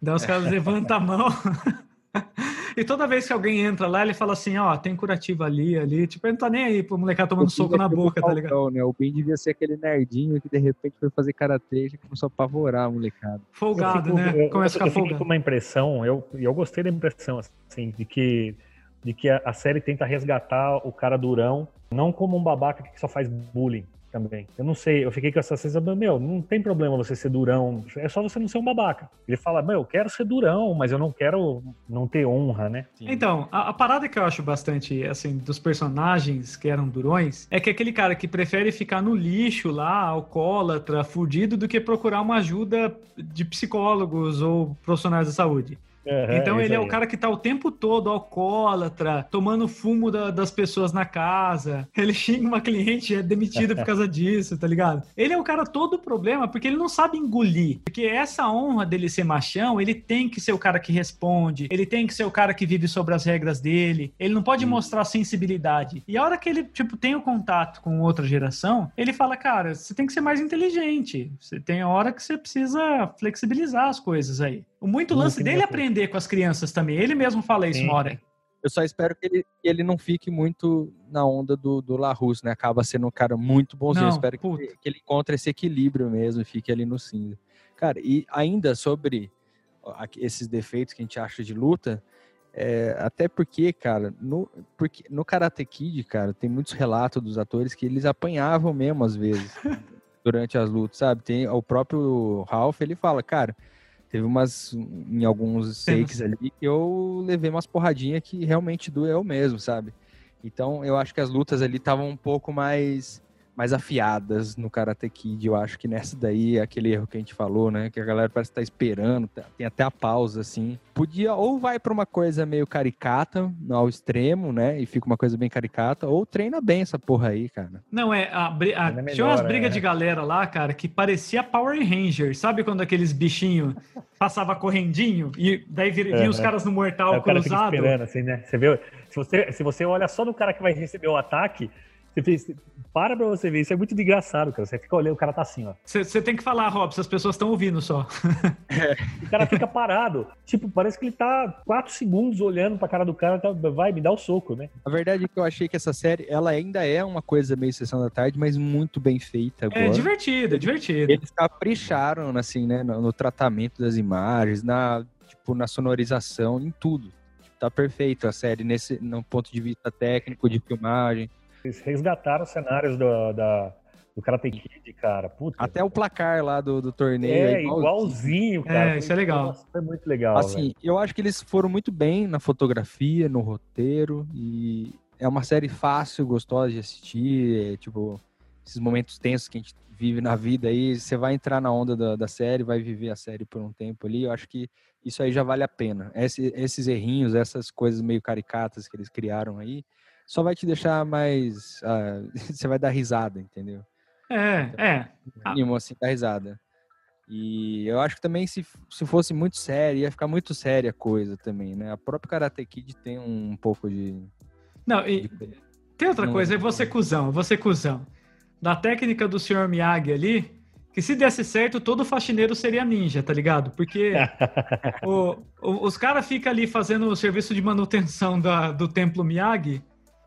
Daí os caras levantam a mão. e toda vez que alguém entra lá, ele fala assim, ó, tem curativo ali, ali. Tipo, ele não tá nem aí pro molecada tomando O Ben soco na boca, o tá ligado? Falcão, né? O Ben devia ser aquele nerdinho que de repente foi fazer karatê e começou a apavorar a molecada. Folgado, eu fico- né? eu- Começa a eu ficar fiquei com folgado. uma impressão, eu, e eu gostei da impressão, assim, de que, de que a, a série tenta resgatar o cara durão, não como um babaca que só faz bullying também. Eu não sei, eu fiquei com essa sensação, meu, não tem problema você ser durão, é só você não ser um babaca. Ele fala, meu, eu quero ser durão, mas eu não quero não ter honra, né? Então, a, a parada que eu acho bastante, assim, dos personagens que eram durões, é que aquele cara que prefere ficar no lixo lá, alcoólatra, fudido, do que procurar uma ajuda de psicólogos ou profissionais da saúde. Então ele é o cara que tá o tempo todo alcoólatra, tomando fumo da- das pessoas na casa. Ele xinga uma cliente e é demitido por causa disso, tá ligado? Ele é o cara todo problema porque ele não sabe engolir. Porque essa honra dele ser machão, ele tem que ser o cara que responde, ele tem que ser o cara que vive sobre as regras dele. Ele não pode mostrar sensibilidade. E a hora que ele, tipo, tem o contato com outra geração, ele fala, cara, você tem que ser mais inteligente. Você tem a hora que você precisa flexibilizar as coisas aí. O muito lance dele é aprender com as crianças também. Ele mesmo fala isso Sim. uma hora. Eu só espero que ele, que ele não fique muito na onda do, do Larus, né? Acaba sendo um cara muito bonzinho. Não, Eu espero que, que ele encontre esse equilíbrio mesmo e fique ali no cinza. Cara, e ainda sobre esses defeitos que a gente acha de luta, é, até porque, cara, no, porque no Karate Kid, cara, tem muitos relatos dos atores que eles apanhavam mesmo às vezes durante as lutas, sabe? Tem o próprio Ralph, ele fala, cara, teve umas em alguns takes ali que eu levei umas porradinhas que realmente doeu mesmo, sabe? Então, eu acho que as lutas ali estavam um pouco mais mais afiadas no Karate Kid. Eu acho que nessa daí, é aquele erro que a gente falou, né? Que a galera parece estar esperando, tá- tem até a pausa, assim. Podia, ou vai pra uma coisa meio caricata, ao extremo, né? E fica uma coisa bem caricata, ou treina bem essa porra aí, cara. Não, é. A, a- é tinha umas melhor, brigas é. de galera lá, cara, que parecia Power Ranger. Sabe quando aqueles bichinhos passava correndinho e daí vir- vinham os caras no mortal Aí o cara fica cruzado? esperando, assim, né? Você vê, se você, se você olha só no cara que vai receber o ataque, você fez, para pra você ver, isso é muito engraçado, cara. Você fica olhando, o cara tá assim, ó. Você tem que falar, Rob, se as pessoas estão ouvindo só. O cara fica parado. tipo, parece que ele tá quatro segundos olhando pra cara do cara, tá, vai, me dá o soco, né? A verdade é que eu achei que essa série, ela ainda é uma coisa meio sessão da tarde, mas muito bem feita agora. É divertido, é divertido. Eles capricharam, assim, né, no, no tratamento das imagens, na, tipo, na sonorização, em tudo. Tá perfeito a série nesse, no ponto de vista técnico, de filmagem. Eles resgataram os cenários do, da, do Karate Kid, cara. Puta. Até o placar lá do, do torneio. É, igual- igualzinho, cara. É, isso é legal. Nossa, foi muito legal. Assim, velho. eu acho que eles foram muito bem na fotografia, no roteiro, e é uma série fácil, gostosa de assistir, é, tipo, esses momentos tensos que a gente vive na vida aí, você vai entrar na onda da, da série, vai viver a série por um tempo ali, eu acho que isso aí já vale a pena. Esse- esses errinhos, essas coisas meio caricatas que eles criaram aí, só vai te deixar mais... ah, você vai dar risada, entendeu? É, é. Ah. Mínimo, assim, dar risada. E eu acho que também se, se fosse muito sério, ia ficar muito séria a coisa também, né? A própria Karate Kid tem um pouco de. Não, e de- tem outra Não. coisa, é você cuzão, você cuzão. Da técnica do Sr. Miyagi ali, que se desse certo, todo faxineiro seria ninja, tá ligado? Porque o- o- os caras ficam ali fazendo o serviço de manutenção da- do templo Miyagi,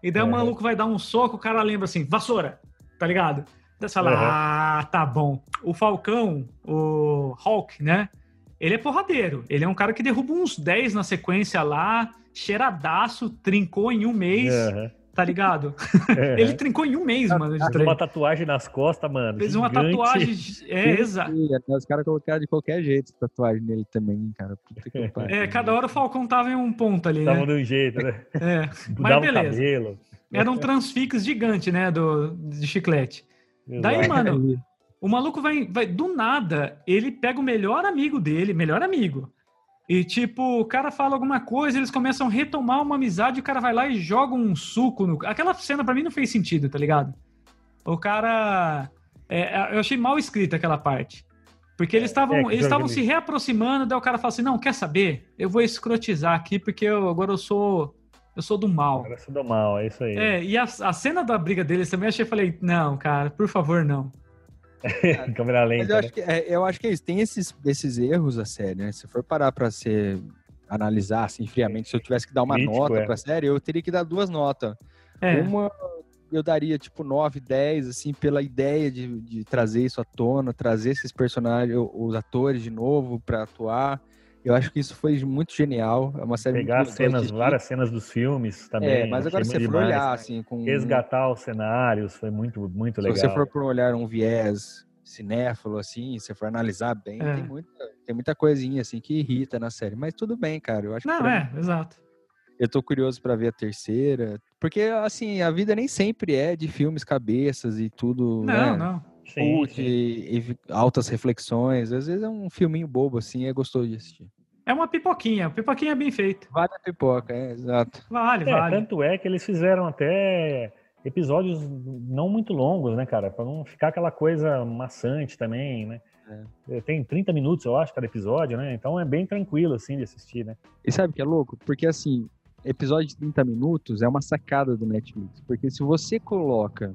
e daí o É. maluco vai dar um soco, o cara lembra assim, vassoura, tá ligado? Daí você fala, Uhum. ah, tá bom. O Falcão, o Hulk, né? Ele é porradeiro. Ele é um cara que derruba uns 10 na sequência lá, cheiradaço, trincou em um mês, Aham. Tá ligado? É. Ele trincou em um mês, mano. de Fez uma tatuagem nas costas, mano. Fez uma gigante. tatuagem. É, exato. Os caras colocaram de qualquer jeito tatuagem nele também, cara. Puta que pariu. É, cada hora o Falcão tava em um ponto ali, Tava né? de um jeito, né? É. Mas beleza. cabelo. Era um transfix gigante, né? Do, de chiclete. Daí, Exato. mano, o maluco vai, vai. Do nada, ele pega o melhor amigo dele, melhor amigo. E, tipo, o cara fala alguma coisa, eles começam a retomar uma amizade, o cara vai lá e joga um suco no. Aquela cena pra mim não fez sentido, tá ligado? O cara. é, eu achei mal escrita aquela parte. Porque eles estavam é eles estavam se reaproximando, daí o cara fala assim: não, quer saber? Eu vou escrotizar aqui, porque eu, agora eu sou. Eu sou do mal. Agora se do mal, é isso aí. É, e a, a cena da briga deles também, eu achei, falei, não, cara, por favor, não. Câmera Mas lenta. eu né? acho que, é, eu acho que é isso. Tem esses, esses erros a série, né? Se for parar pra ser analisar assim friamente, se eu tivesse que dar uma Crítico, nota é. pra série, eu teria que dar duas notas. É, Uma eu daria tipo 9, 10, assim, pela ideia de, de trazer isso à tona, trazer esses personagens, os atores de novo pra atuar. Eu acho que isso foi muito genial. É uma série Pegar cenas, várias cenas dos filmes também. É, mas agora se você for olhar assim com Resgatar os cenários foi muito, muito se legal. você for por olhar um viés cinéfilo assim, se você for analisar bem, É. tem muita tem muita coisinha assim que irrita na série, mas tudo bem, cara. Eu acho que não, mim- é, exato. Eu tô curioso pra ver a terceira, porque assim, a vida nem sempre é de filmes cabeças e tudo, Não, né? não. Sim, Cult sim. e, e altas reflexões. Às vezes é um filminho bobo assim, é gostoso de assistir. É uma pipoquinha, pipoquinha bem feita. Vale a pipoca, é, exato. Vale, É, vale. tanto é que eles fizeram até episódios não muito longos, né, cara? Pra não ficar aquela coisa maçante também, né? É, Tem 30 minutos, eu acho, cada episódio, né? Então é bem tranquilo, assim, de assistir, né? E sabe o que é louco? Porque assim, episódio de 30 minutos é uma sacada do Netflix. Porque se você coloca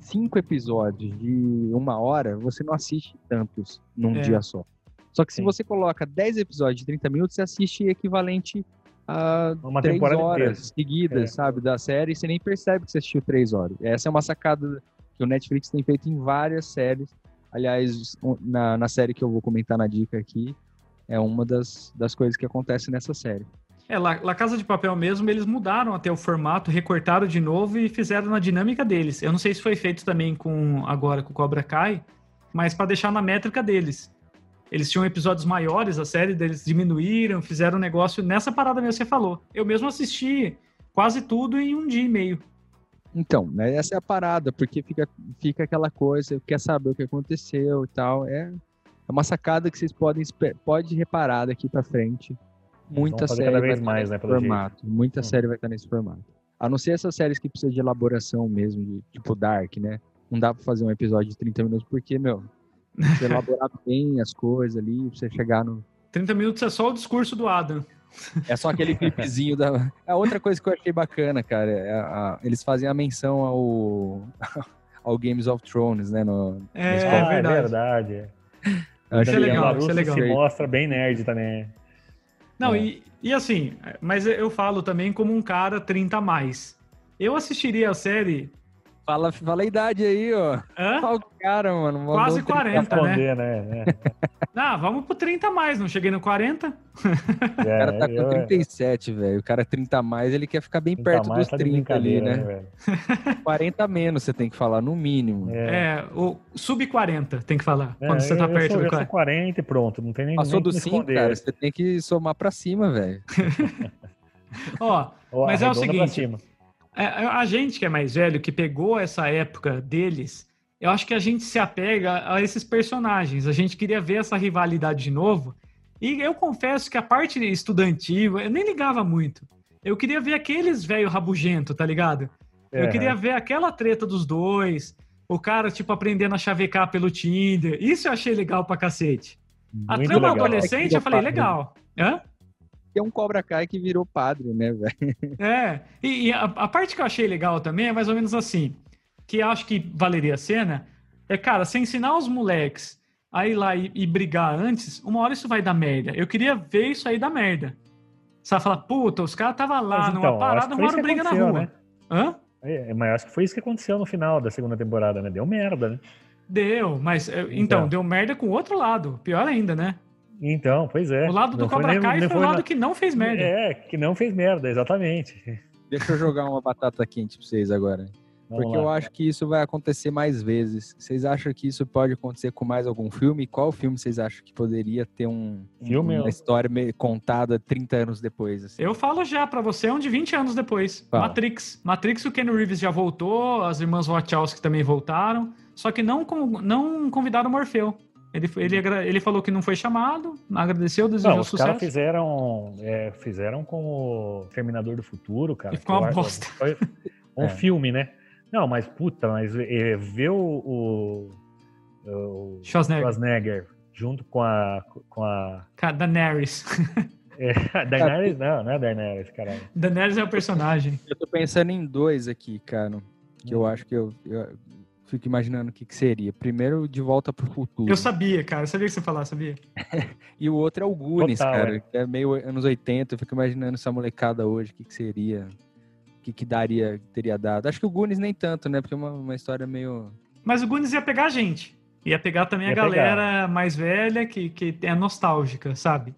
cinco episódios de uma hora, você não assiste tantos num É. dia só. Só que se Sim. você coloca 10 episódios de 30 minutos, você assiste equivalente a Uma três temporada horas inteira. seguidas, É. sabe, da série, e você nem percebe que você assistiu três horas. Essa é uma sacada que o Netflix tem feito em várias séries. Aliás, na, na série que eu vou comentar na dica aqui, é uma das, das coisas que acontece nessa série. É, La, La Casa de Papel mesmo, eles mudaram até o formato, recortaram de novo e fizeram na dinâmica deles. Eu não sei se foi feito também com agora com o Cobra Kai, mas para deixar na métrica deles. Eles tinham episódios maiores, a série deles diminuíram, fizeram um negócio nessa parada mesmo que você falou. Eu mesmo assisti quase tudo em um dia e meio. Então, né, essa é a parada, porque fica, fica aquela coisa, quer saber o que aconteceu e tal. É, é uma sacada que vocês podem pode reparar daqui pra frente. Muita série vai estar mais, nesse né, pelo jeito. formato. Muita Hum. série vai estar nesse formato. A não ser essas séries que precisam de elaboração mesmo, de, tipo Dark, né? Não dá pra fazer um episódio de 30 minutos, porque, meu, você elaborar bem as coisas ali, pra você chegar no. 30 minutos é só o discurso do Adam. É só aquele clipezinho da. É outra coisa que eu achei bacana, cara. é a- Eles fazem a menção ao. ao Games of Thrones, né? No, É, é ah, verdade. é verdade. é. Achei é legal, isso é legal. se mostra bem nerd também. Não, É. e, e assim, mas eu falo também como um cara 30 a mais. Eu assistiria a série. Fala, fala a idade aí, ó. Hã? Olha o cara, mano. Quase um 40, Pra né? né? Ah, vamos pro 30 a mais, não cheguei no 40? É, O cara tá com eu- 37, velho. O cara 30 a mais, ele quer ficar bem 30 perto dos tá de 30 ali, né? velho? 40 a menos você tem que falar, no mínimo. É. É, o sub 40, tem que falar. É, quando você tá eu- perto sou, do eu sou 40. 40 e pronto, não tem nem, Passou do que me 5, esconder. cara, você tem que somar pra cima, velho. Ó, Mas é o seguinte, cima. é, a gente que é mais velho, que pegou essa época deles, eu acho que a gente se apega a esses personagens. A gente queria ver essa rivalidade de novo. E eu confesso que a parte estudantil, eu nem ligava muito. Eu queria ver aqueles velho rabugento, tá ligado? Eu É, queria ver aquela treta dos dois. o cara, tipo, aprendendo a chavecar pelo Tinder. Isso eu achei legal pra cacete. A Muito trama legal. adolescente, eu falei, legal. Hã? Tem um Cobra Kai que virou padre, né, velho? É, e, e a, a parte que eu achei legal também é mais ou menos assim, que acho que valeria a cena, é, cara, você ensinar os moleques a ir lá e, e brigar antes, uma hora isso vai dar merda. Eu queria ver isso aí dar merda. Você vai falar, puta, os caras estavam lá numa então, acho parada, que briga na rua. né? Hã? É, mas acho que foi isso que aconteceu no final da segunda temporada, né? Deu merda, né? Deu, mas é, então, Então. deu merda com o outro lado. Pior ainda, né? Então, pois é. o lado do Não foi Cobra nem- Kai nem foi o foi lado na- que não fez merda. É, que não fez merda, exatamente. Deixa eu jogar uma batata quente pra vocês agora. Vamos Porque lá. eu acho que isso vai acontecer mais vezes. Vocês acham que isso pode acontecer com mais algum filme? E qual filme vocês acham que poderia ter um, Filme, uma eu- história contada 30 anos depois? assim? Eu falo já pra você, é um de 20 anos depois. Fala. Matrix. Matrix, o Ken Reeves já voltou, as irmãs Wachowski também voltaram, só que não, não convidaram o Morfeu. Ele, foi- ele, ele falou que não foi chamado, agradeceu, desejou Não, os sucesso. caras fizeram, é, fizeram com o Terminador do Futuro, cara. E ficou uma bosta. Foi um É. filme, né? Não, mas puta, mas é, ver o, o, o Schwarzenegger. Schwarzenegger junto com a. Com a Ca- Daenerys. é, Daenerys, não, não é Daenerys, caralho. Daenerys é o personagem. Eu tô pensando em dois aqui, cara. Que eu acho que eu, eu fico imaginando o que, que seria. Primeiro, De Volta pro Futuro. Eu sabia, cara. Eu sabia que você falar, sabia? E o outro é o Goonies, Total, cara. é. que É meio anos 80. Eu fico imaginando essa molecada hoje, o que, que seria. O que, que daria, teria dado. Acho que o Goonies nem tanto, né? Porque é uma, uma história meio. Mas o Goonies ia pegar a gente. Ia pegar também a Ia galera mais velha que, que é nostálgica, sabe?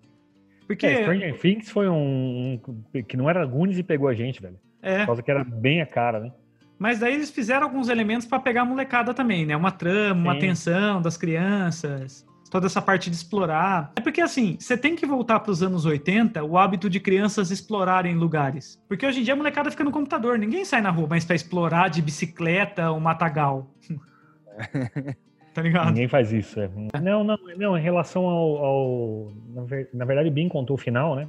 Porque. É, Stranger Things foi um, um- que não era Goonies e pegou a gente, velho. é, Por causa que era bem a cara, né? Mas daí eles fizeram alguns elementos pra pegar a molecada também, né? Uma trama, uma Sim. atenção das crianças, toda essa parte de explorar. É porque assim, você tem que voltar pros anos 80, o hábito de crianças explorarem lugares. Porque hoje em dia a molecada fica no computador, ninguém sai na rua, mas pra explorar de bicicleta o matagal. tá ligado? Ninguém faz isso. é. Não, não, não. Em relação ao, ao- na, ver- na verdade, o Bin contou o final, né?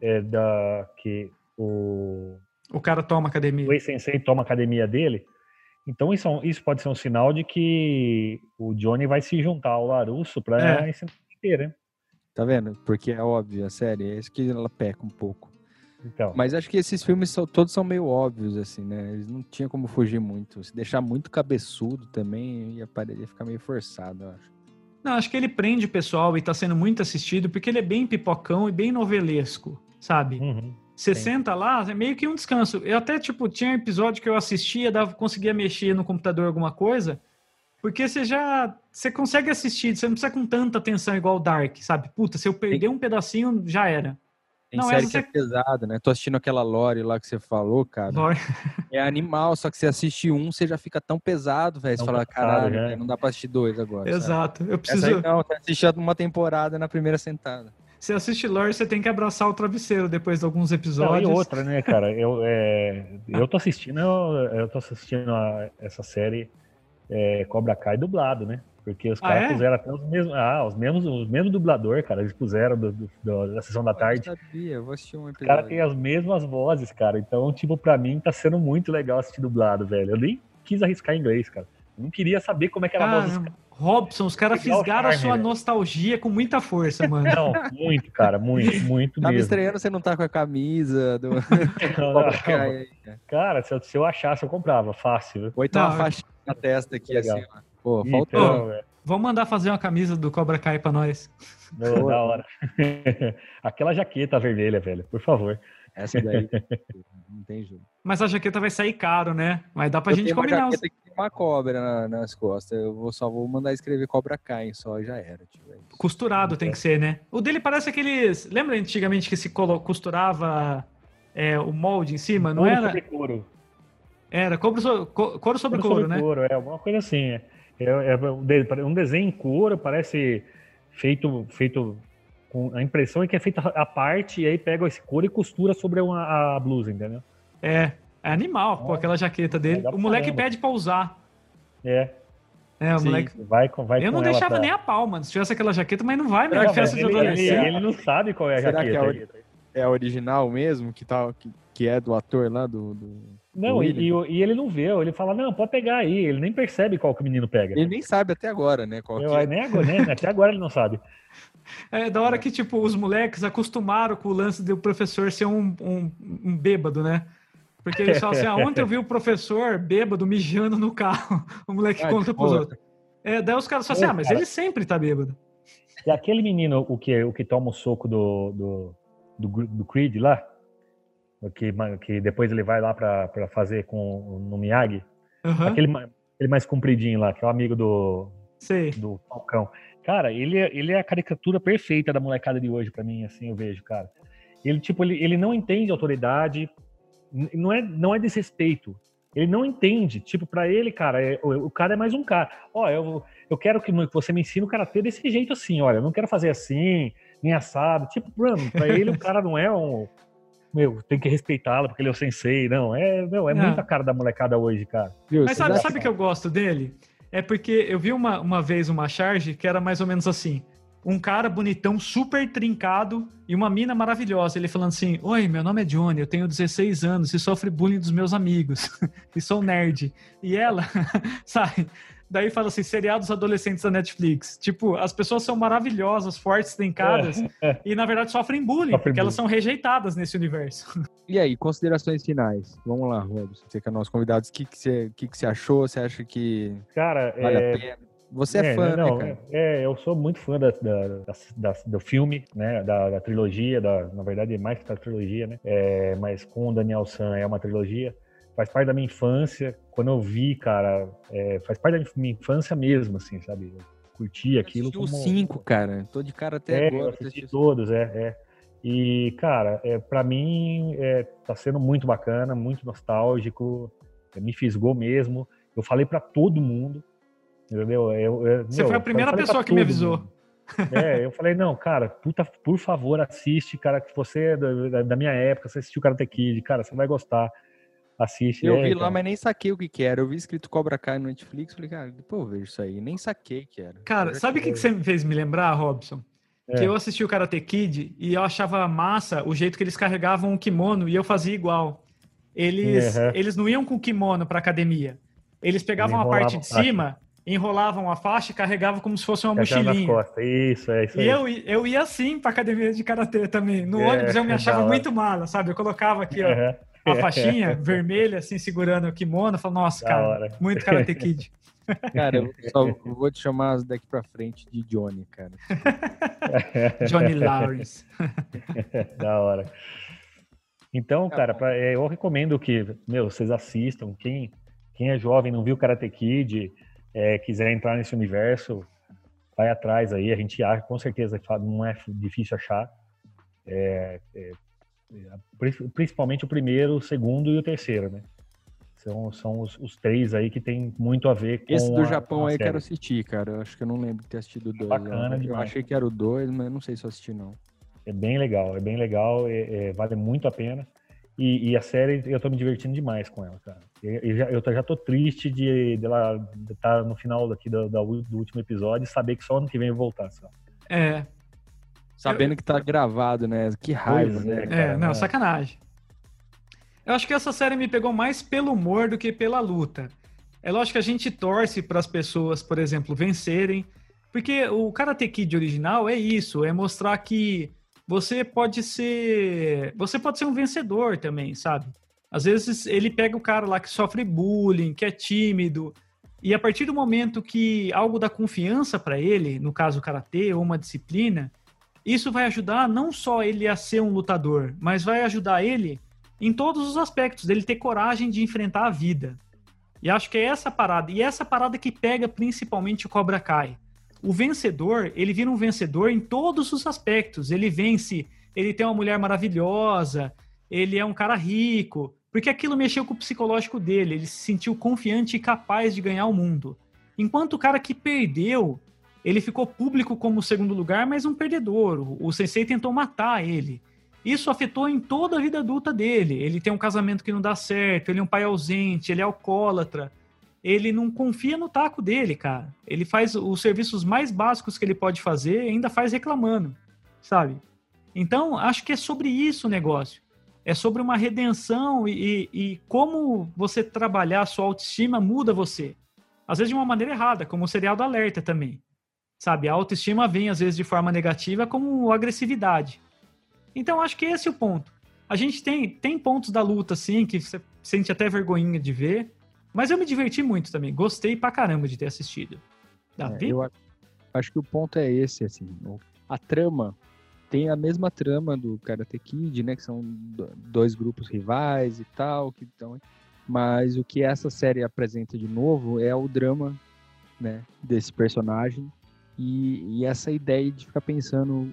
É da que o O cara toma academia. o ex-sensei toma a academia dele. Então isso, é isso pode ser um sinal de que o Johnny vai se juntar ao Larusso para É. ensinar né? Tá vendo? Porque é óbvio, a série. É isso que ela peca um pouco. Então, Mas acho que esses filmes são- todos são meio óbvios, assim, né? Eles não tinham como fugir muito. Se deixar muito cabeçudo também, ia, ia ficar meio forçado, eu acho. Não, acho que ele prende o pessoal e tá sendo muito assistido porque ele é bem pipocão e bem novelesco, sabe? uhum. Você Sim. senta lá, é meio que um descanso. Eu até, tipo, tinha um episódio que eu assistia, dava, conseguia mexer no computador alguma coisa, porque você já. Você consegue assistir, você não precisa com tanta atenção igual o Dark, sabe? Puta, se eu perder um pedacinho, já era. Tem Não, série essa que é pesada, né? Tô assistindo aquela Lore lá que você falou, cara. Lore. É animal, só que você assiste um, você já fica tão pesado, velho. Você fala, caralho, velho, não dá pra assistir dois agora. sabe? Exato. Eu Essa preciso. aí não, você assiste uma temporada na primeira sentada. Você assiste Lore, você tem que abraçar o travesseiro depois de alguns Não, episódios. e outra, né, cara? Eu, é, eu tô assistindo, eu, eu tô assistindo a- essa série é, Cobra Kai dublado, né? Porque os Ah, caras é? puseram até os mesmos, ah, os mesmos, os mesmos dublador, cara, eles puseram do, do- do- da sessão da tarde. Eu sabia, eu vou assistir um Os caras episódio. têm as mesmas vozes, cara. Então, tipo, pra mim tá sendo muito legal assistir dublado, velho. Eu nem quis arriscar inglês, cara. Eu não queria saber como é que era a voz dos Caramba. Robson, os caras fisgaram a sua nostalgia com muita força, mano. Não, muito, cara, muito, muito Tá me mesmo. estranhando você não tá com a camisa do Não, não, cara. Cara, se eu, se eu achasse, eu comprava, fácil. viu? Ou então uma faixa na testa aqui, Legal. assim, ó. Pô, Ih, faltou. então, velho. Vamos mandar fazer uma camisa do Cobra Kai pra nós. Não, da hora. Aquela jaqueta vermelha, velho, por favor. Essa daí. não tem jeito. Mas a jaqueta vai sair caro, né? Mas dá pra eu gente tenho uma combinar. Os... jaqueta que tem uma cobra na- nas costas. Eu vou, só vou mandar escrever Cobra Kai, só já era. Tipo, é. Costurado tem que ser, né? O dele parece aqueles. Lembra antigamente que se colo- costurava é, o molde em cima? Não Couro era? sobre couro. Era couro, so... co- couro sobre Couro couro, sobre né? couro, é alguma coisa assim. É, é, é um de- desenho em couro, parece feito, feito com a impressão é que é feita a parte e aí pega esse couro e costura sobre uma, a blusa, entendeu? É. É animal, Ó, aquela jaqueta dele. legal O moleque caramba. pede pra usar. É, É, o Sim. moleque. vai com vai Eu não com deixava pra- nem a pau, mano. Se tivesse aquela jaqueta, mas não vai, É festa de ele, ele, adolescente. ele não sabe qual é a Será que jaqueta. é ainda. É a original mesmo, que, tá, que, que é do ator lá do. do não, do e, e, e ele não vê, ele fala, não, pode pegar aí. Ele nem percebe qual que o menino pega. Ele nem sabe até agora, né? Qual que Eu, é. nem agora, né? Até agora ele não sabe. É da hora que, tipo, os moleques acostumaram com o lance do professor ser um, um, um bêbado, né? Porque eles falam assim, ah, ontem eu vi o professor bêbado mijando no carro. O moleque Ah, conta pros boa. outros. É, daí os caras falam assim, ah, mas cara. ele sempre tá bêbado. E aquele menino, o que, o que toma o soco do, do, do, do Creed lá, que, que depois ele vai lá pra, pra fazer com, no Miyagi, Aham, aquele, aquele mais compridinho lá, que é o amigo do, sei. do Falcão. Cara, ele, é- ele é a caricatura perfeita da molecada de hoje pra mim, assim, eu vejo, cara. Ele, tipo, ele, ele não entende autoridade, não é, não é desrespeito. Ele não entende. Tipo, pra ele, cara, é- o, o cara é mais um cara. Ó, eu, eu quero que você me ensine o karatê desse jeito assim, olha, eu não quero fazer assim, nem assado. Tipo, mano, pra ele o cara não é um... Meu, tem que respeitá-lo porque ele é o sensei. Não, é, meu, é Não. muito a cara da molecada hoje, cara. Viu? Mas sabe, sabe que eu gosto dele? É porque eu vi uma, uma vez uma charge que era mais ou menos assim. Um cara bonitão, super trincado e uma mina maravilhosa. Ele falando assim: Oi, meu nome é Johnny, eu tenho 16 anos e sofre bullying dos meus amigos. e sou nerd. E ela, sabe? Daí fala assim: seriados adolescentes da Netflix. Tipo, as pessoas são maravilhosas, fortes, trincadas e na verdade sofrem bullying, Sofrem porque elas bullying. são rejeitadas nesse universo. E aí, considerações finais? Vamos lá, Robson. Você que é nosso convidado. O que, que, você, o que, que você achou? Você acha que Cara, vale é, a pena? Você é, fã, não, né, cara? É, eu sou muito fã da, da- da- da- do filme, né? Da, da trilogia, da, na verdade, mais que da trilogia, né? É, mas com o Daniel San é uma trilogia. Faz parte da minha infância. Quando eu vi, cara, é, faz parte da minha infância mesmo, assim, sabe? Eu curti aquilo. Assisti os como- cinco, cara. Tô de cara até é, agora. eu assisti todos, é, é. E, cara, é, para mim é, tá sendo muito bacana, muito nostálgico, é, me fisgou mesmo. Eu falei pra todo mundo, entendeu? Eu, eu- Você meu, foi a eu primeira falei pessoa que me avisou. mundo. É, eu falei, não, cara, puta, por favor, assiste, cara, que você é da, da- da minha época, você assistiu Karate Kid, cara, você vai gostar. Assiste. Eu é, vi cara. lá, mas nem saquei o que que era. Eu vi escrito Cobra Kai no Netflix. Falei, cara, depois eu vejo isso aí. Nem saquei que era. Cara, já sabe o que, que você me fez me lembrar, Robson? É. Que eu assisti o Karate Kid e eu achava massa o jeito que eles carregavam o kimono e eu fazia igual. Eles, Uhum. eles não iam com o kimono pra academia. Eles pegavam a parte de faixa. cima, enrolavam a faixa e carregavam como se fosse uma mochilinha. Isso, é isso E aí. eu, eu ia assim pra academia de karatê também. No É, ônibus eu me achava muito mala, sabe? Eu colocava aqui, ó, Uhum. A faixinha vermelha, assim, segurando o kimono. Falava, nossa, Da cara, hora. muito Karate Kid. Cara, eu só vou te chamar daqui pra frente de Johnny, cara. Johnny Lawrence. da hora. Então, Tá cara, pra- é, eu recomendo que, meu, vocês assistam. Quem, quem é jovem, não viu Karate Kid, é, quiser entrar nesse universo, vai atrás aí. A gente acha, com certeza, não é difícil achar. É, é, é, principalmente o primeiro, o segundo e o terceiro, né? São, são os, os três aí que tem muito a ver com Esse do a- Japão com a aí eu série. quero assistir, cara. Eu acho que eu não lembro de ter assistido o dois. Bacana. Eu demais. achei que era o dois, mas não sei se eu assisti, não. É bem legal, é bem legal, é- é, vale muito a pena. E, e a série, eu tô me divertindo demais com ela, cara. Eu, eu já, eu tô- já tô triste de dela estar no final daqui do, do último episódio e saber que só ano que vem eu voltar, só. É, Sabendo que tá gravado, né? Que raiva, Pois é, né? É, cara, não, né? sacanagem. Eu acho que essa série me pegou mais pelo humor do que pela luta. É lógico que a gente torce para as pessoas, por exemplo, vencerem, porque o Karate Kid original é isso, é mostrar que você pode ser, você pode ser um vencedor também, sabe? Às vezes ele pega o cara lá que sofre bullying, que é tímido, e a partir do momento que algo dá confiança para ele, no caso o karatê ou uma disciplina, isso vai ajudar não só ele a ser um lutador, mas vai ajudar ele em todos os aspectos, dele ter coragem de enfrentar a vida. E acho que é essa parada, e essa parada que pega principalmente o Cobra Kai. O vencedor, ele vira um vencedor em todos os aspectos. Ele vence, ele tem uma mulher maravilhosa, ele é um cara rico, porque aquilo mexeu com o psicológico dele, ele se sentiu confiante e capaz de ganhar o mundo. Enquanto o cara que perdeu, ele ficou público como segundo lugar, mas um perdedor. O- sensei tentou matar ele. Isso afetou em toda a vida adulta dele. Ele tem um casamento que não dá certo, ele é um pai ausente, ele é alcoólatra. Ele não confia no taco dele, cara. Ele faz os serviços mais básicos que ele pode fazer e ainda faz reclamando, sabe? Então, acho que é sobre isso o negócio. É sobre uma redenção e, e como você trabalhar a sua autoestima muda você. Às vezes de uma maneira errada, como o serial do alerta também. Sabe, a autoestima vem às vezes de forma negativa como agressividade. Então, acho que esse é o ponto. A gente tem, tem pontos da luta, assim, que você sente até vergonhinha de ver, mas eu me diverti muito também. Gostei pra caramba de ter assistido. Davi? É, eu acho que o ponto é esse, assim. A trama tem a mesma trama do Karate Kid, né? Que são dois grupos rivais e tal, que estão. Mas o que essa série apresenta de novo é o drama, né? Desse personagem e, e essa ideia de ficar pensando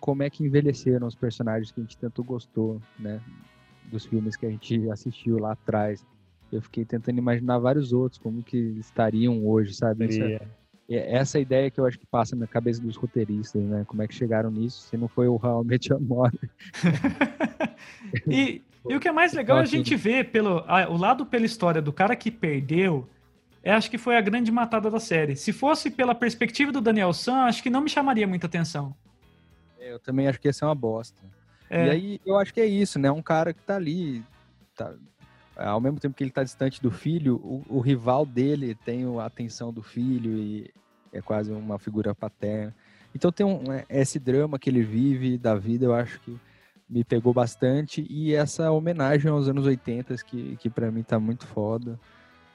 como é que envelheceram os personagens que a gente tanto gostou, né? Dos filmes que a gente assistiu lá atrás. Eu fiquei tentando imaginar vários outros, como que estariam hoje, sabe? Isso é, essa ideia que eu acho que passa na cabeça dos roteiristas, né? Como é que chegaram nisso, se não foi o How I Met Your Mother. e, e, o que é mais legal é a gente ver pelo, a, o lado pela história do cara que perdeu, é, acho que foi a grande matada da série. Se fosse pela perspectiva do Daniel San, acho que não me chamaria muita atenção. É, eu também acho que ia ser uma bosta. É. E aí eu acho que é isso, né? Um cara que tá ali, tá, ao mesmo tempo que ele está distante do filho, o, o, rival dele tem a atenção do filho e é quase uma figura paterna. Então tem um, é, esse drama que ele vive da vida, eu acho que me pegou bastante e essa homenagem aos anos 80 que, que para mim tá muito foda.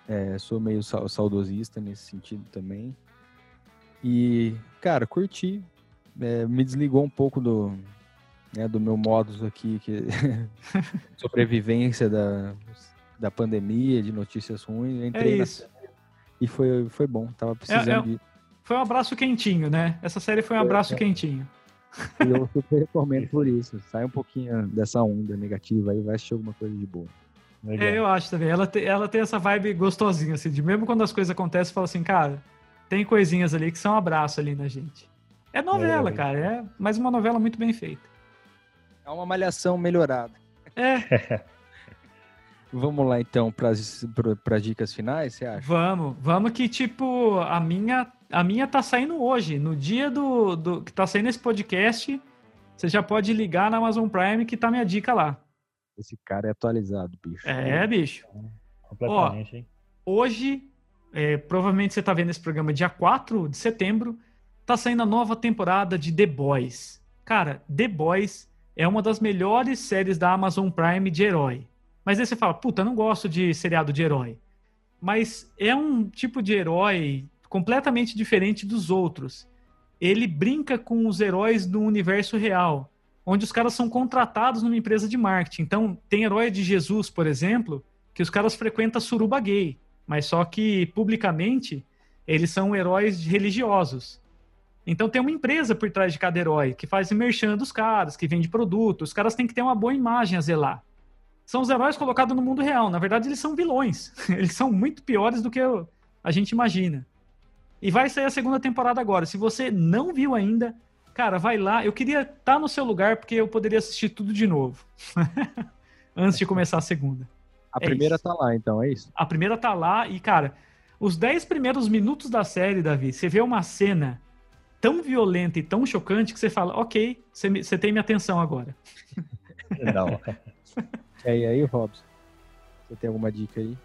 É, sou meio saudosista nesse sentido também. E, cara, curti. É, me desligou um pouco do, né, do meu modus aqui, que sobrevivência da, da pandemia, de notícias ruins. Eu entrei é isso. Na... e foi, foi bom, tava precisando é, é, de... Foi um abraço quentinho, né? Essa série foi um abraço é, quentinho. E eu super recomendo por isso. Sai um pouquinho dessa onda negativa aí, vai assistir alguma coisa de boa. É, eu acho também. Ela, te, ela tem essa vibe gostosinha, assim, de mesmo quando as coisas acontecem, fala assim, cara, tem coisinhas ali que são um abraço ali na gente. É novela, é, cara, é mais uma novela muito bem feita. É uma malhação melhorada. É. Vamos lá então para as dicas finais, você acha? Vamos, vamos que tipo a minha a minha tá saindo hoje, no dia do, do que tá saindo esse podcast, você já pode ligar na Amazon Prime que tá minha dica lá. Esse cara é atualizado, bicho. É, bicho. Completamente, Ó, hein? Hoje, é, provavelmente você tá vendo esse programa dia 4 de setembro, tá saindo a nova temporada de The Boys. Cara, The Boys é uma das melhores séries da Amazon Prime de herói. Mas aí você fala, puta, não gosto de seriado de herói. Mas é um tipo de herói completamente diferente dos outros. Ele brinca com os heróis do universo real, onde os caras são contratados numa empresa de marketing. Então, tem herói de Jesus, por exemplo, que os caras frequentam suruba gay, mas só que publicamente eles são heróis religiosos. Então tem uma empresa por trás de cada herói que faz merchan dos caras, que vende produtos. Os caras têm que ter uma boa imagem a zelar são os heróis colocados no mundo real. Na verdade, eles são vilões. Eles são muito piores do que a gente imagina. E vai sair a segunda temporada agora. Se você não viu ainda, cara, vai lá. Eu queria estar tá no seu lugar porque eu poderia assistir tudo de novo. Antes de começar a segunda. A é primeira isso. tá lá, então, é isso? A primeira tá lá e, cara, os dez primeiros minutos da série, Davi, você vê uma cena tão violenta e tão chocante que você fala, ok, você, você tem minha atenção agora. Não. É, e aí, Robson? Você tem alguma dica aí?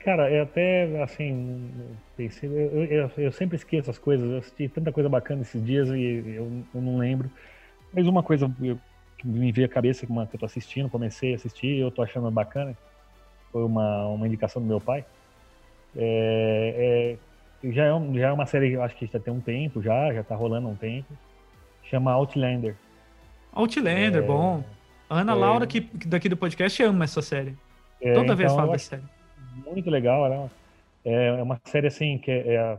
Cara, eu até, assim, pensei, eu, eu, eu, sempre esqueço as coisas, eu assisti tanta coisa bacana esses dias e eu, eu não lembro. Mas uma coisa que me veio à cabeça, que eu tô assistindo, comecei a assistir, eu tô achando bacana, foi uma, uma indicação do meu pai. É, é, já, é, já é uma série que eu acho que já tem um tempo, já, já tá rolando um tempo. Chama Outlander. Outlander, é, bom. A Ana é... Laura, que, daqui do podcast, ama essa série. É, Toda então, vez fala dessa série. Muito legal, né? É uma série assim que é, é,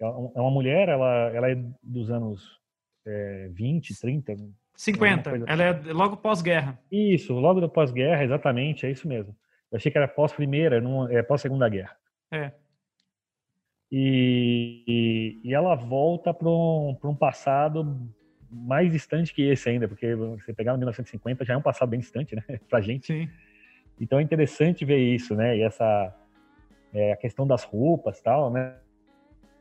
é uma mulher, ela, ela é dos anos é, 20, 30. 50. Ela assim. é logo pós-guerra. Isso, logo pós-guerra, exatamente, é isso mesmo. Eu achei que era pós-primeira, é pós-segunda guerra. É. E, e, e, ela volta para um, um passado mais distante que esse ainda, porque você pegar 1950 já é um passado bem distante, né, pra gente. Sim. Então é interessante ver isso, né, e essa é, a questão das roupas tal, né.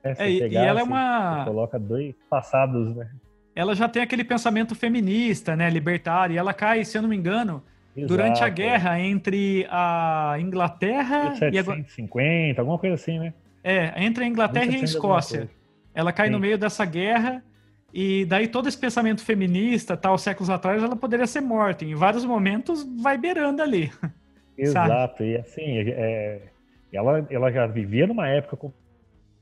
É, e, pegar, e ela é uma... coloca dois passados, né. ela já tem aquele pensamento feminista, né, libertário, e ela cai, se eu não me engano, Exato. durante a guerra entre a Inglaterra 1750, e a... alguma coisa assim, né? É, entre a Inglaterra e a Escócia. Ela cai Sim. no meio dessa guerra e daí todo esse pensamento feminista, tal, séculos atrás, ela poderia ser morta. Em vários momentos vai beirando ali. Exato, sabe? e assim, é, ela, ela já vivia numa época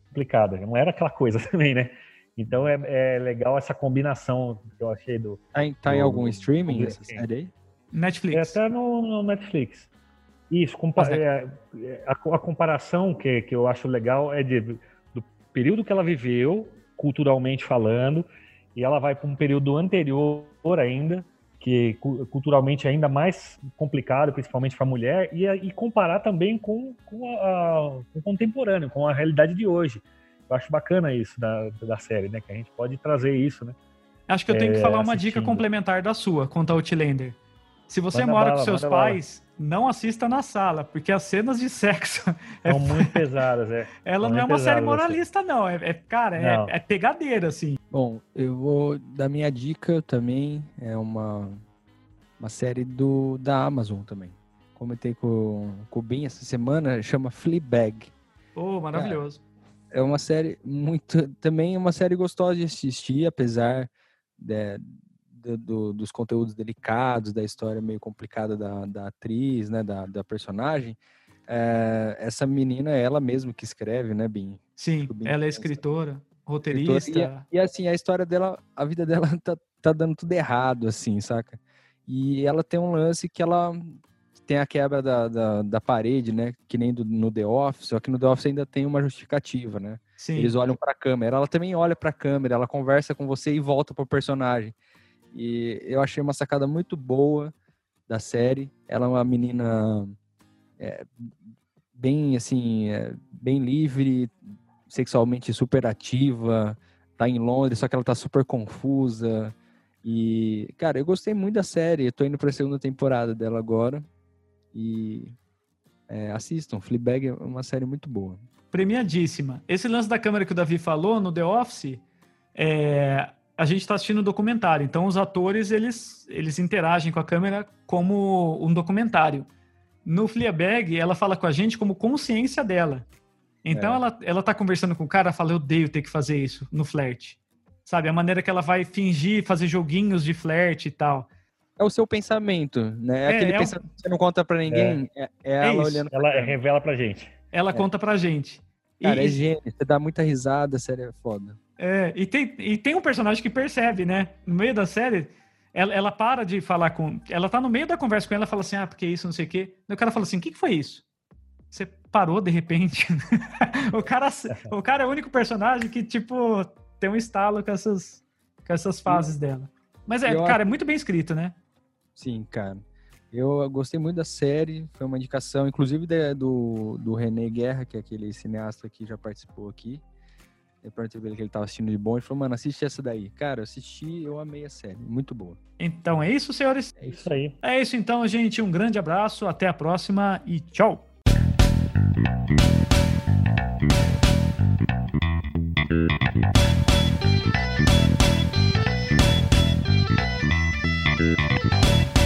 complicada, não era aquela coisa também, né? Então é, é legal essa combinação que eu achei do. Tá em, tá do, em algum streaming essa série aí? Netflix. É até no, no Netflix. Isso, compa é, é, a, a, comparação que, que eu acho legal é de, do período que ela viveu, culturalmente falando, e ela vai para um período anterior ainda, que culturalmente é ainda mais complicado, principalmente para a mulher, e, e, comparar também com, com, a, com, o contemporâneo, com a realidade de hoje. Eu acho bacana isso da, da série, né? Que a gente pode trazer isso, né? Acho que eu tenho é, que falar uma dica complementar da sua quanto ao Outlander. Se você manda mora bala, com seus pais, bala. não assista na sala, porque as cenas de sexo é são muito pesadas, é. Ela são não é uma série moralista, não. É, é cara, é, é, pegadeira, assim. Bom, eu vou dar minha dica também. É uma, uma série do, da Amazon também. Comentei com, com o Ben essa semana, chama Fleabag. Oh, maravilhoso. É, é uma série muito. Também é uma série gostosa de assistir, apesar de, do, do, dos conteúdos delicados, da história meio complicada da, da atriz, né, da, da personagem, é, essa menina é ela mesma que escreve, né, Bim? Sim, ela é escritora, roteirista. Escritora, e, e, assim, a história dela, a vida dela tá, tá dando tudo errado, assim, saca? E ela tem um lance que ela tem a quebra da, da, da, parede, né? Que nem do, no The Office, só que no The Office ainda tem uma justificativa, né? Sim. Eles olham para a câmera, ela também olha para a câmera, ela conversa com você e volta pro personagem. E eu achei uma sacada muito boa da série. Ela é uma menina é, bem assim, é, bem livre, sexualmente super ativa, tá em Londres, só que ela tá super confusa. E, cara, eu gostei muito da série. Eu tô indo pra segunda temporada dela agora. E é, assistam. Fleabag é uma série muito boa. Premiadíssima. Esse lance da câmera que o Davi falou no The Office, é, a gente está assistindo um documentário. Então, os atores, eles, eles interagem com a câmera como um documentário. No Fleabag, ela fala com a gente como consciência dela. Então, é. ela, ela tá conversando com o cara, fala, eu odeio ter que fazer isso no flerte. Sabe? A maneira que ela vai fingir, fazer joguinhos de flerte e tal. É o seu pensamento, né? É, Aquele é pensamento um... que você não conta para ninguém. É, é, é ela olhando. Ela revela pra gente. Ela é. conta pra gente. Cara, e... é gênio. Você dá muita risada, a série é foda. É, e tem, e tem um personagem que percebe, né? No meio da série, ela, ela para de falar com. Ela tá no meio da conversa com ela e fala assim: ah, porque isso, não sei o quê. E o cara fala assim: o que, que foi isso? Você parou de repente. o, cara, o cara é o único personagem que, tipo, tem um estalo com essas, com essas fases dela. Mas é, eu cara, é muito bem escrito, né? Sim, cara. Eu gostei muito da série, foi uma indicação, inclusive do, do René Guerra, que é aquele cineasta que já participou aqui. Eu perguntei pra ele que ele tava assistindo de bom e falou, mano, assiste essa daí. Cara, eu assisti, eu amei a série. Muito boa. Então é isso, senhores? É isso aí. É isso então, gente. Um grande abraço, até a próxima e tchau. Thank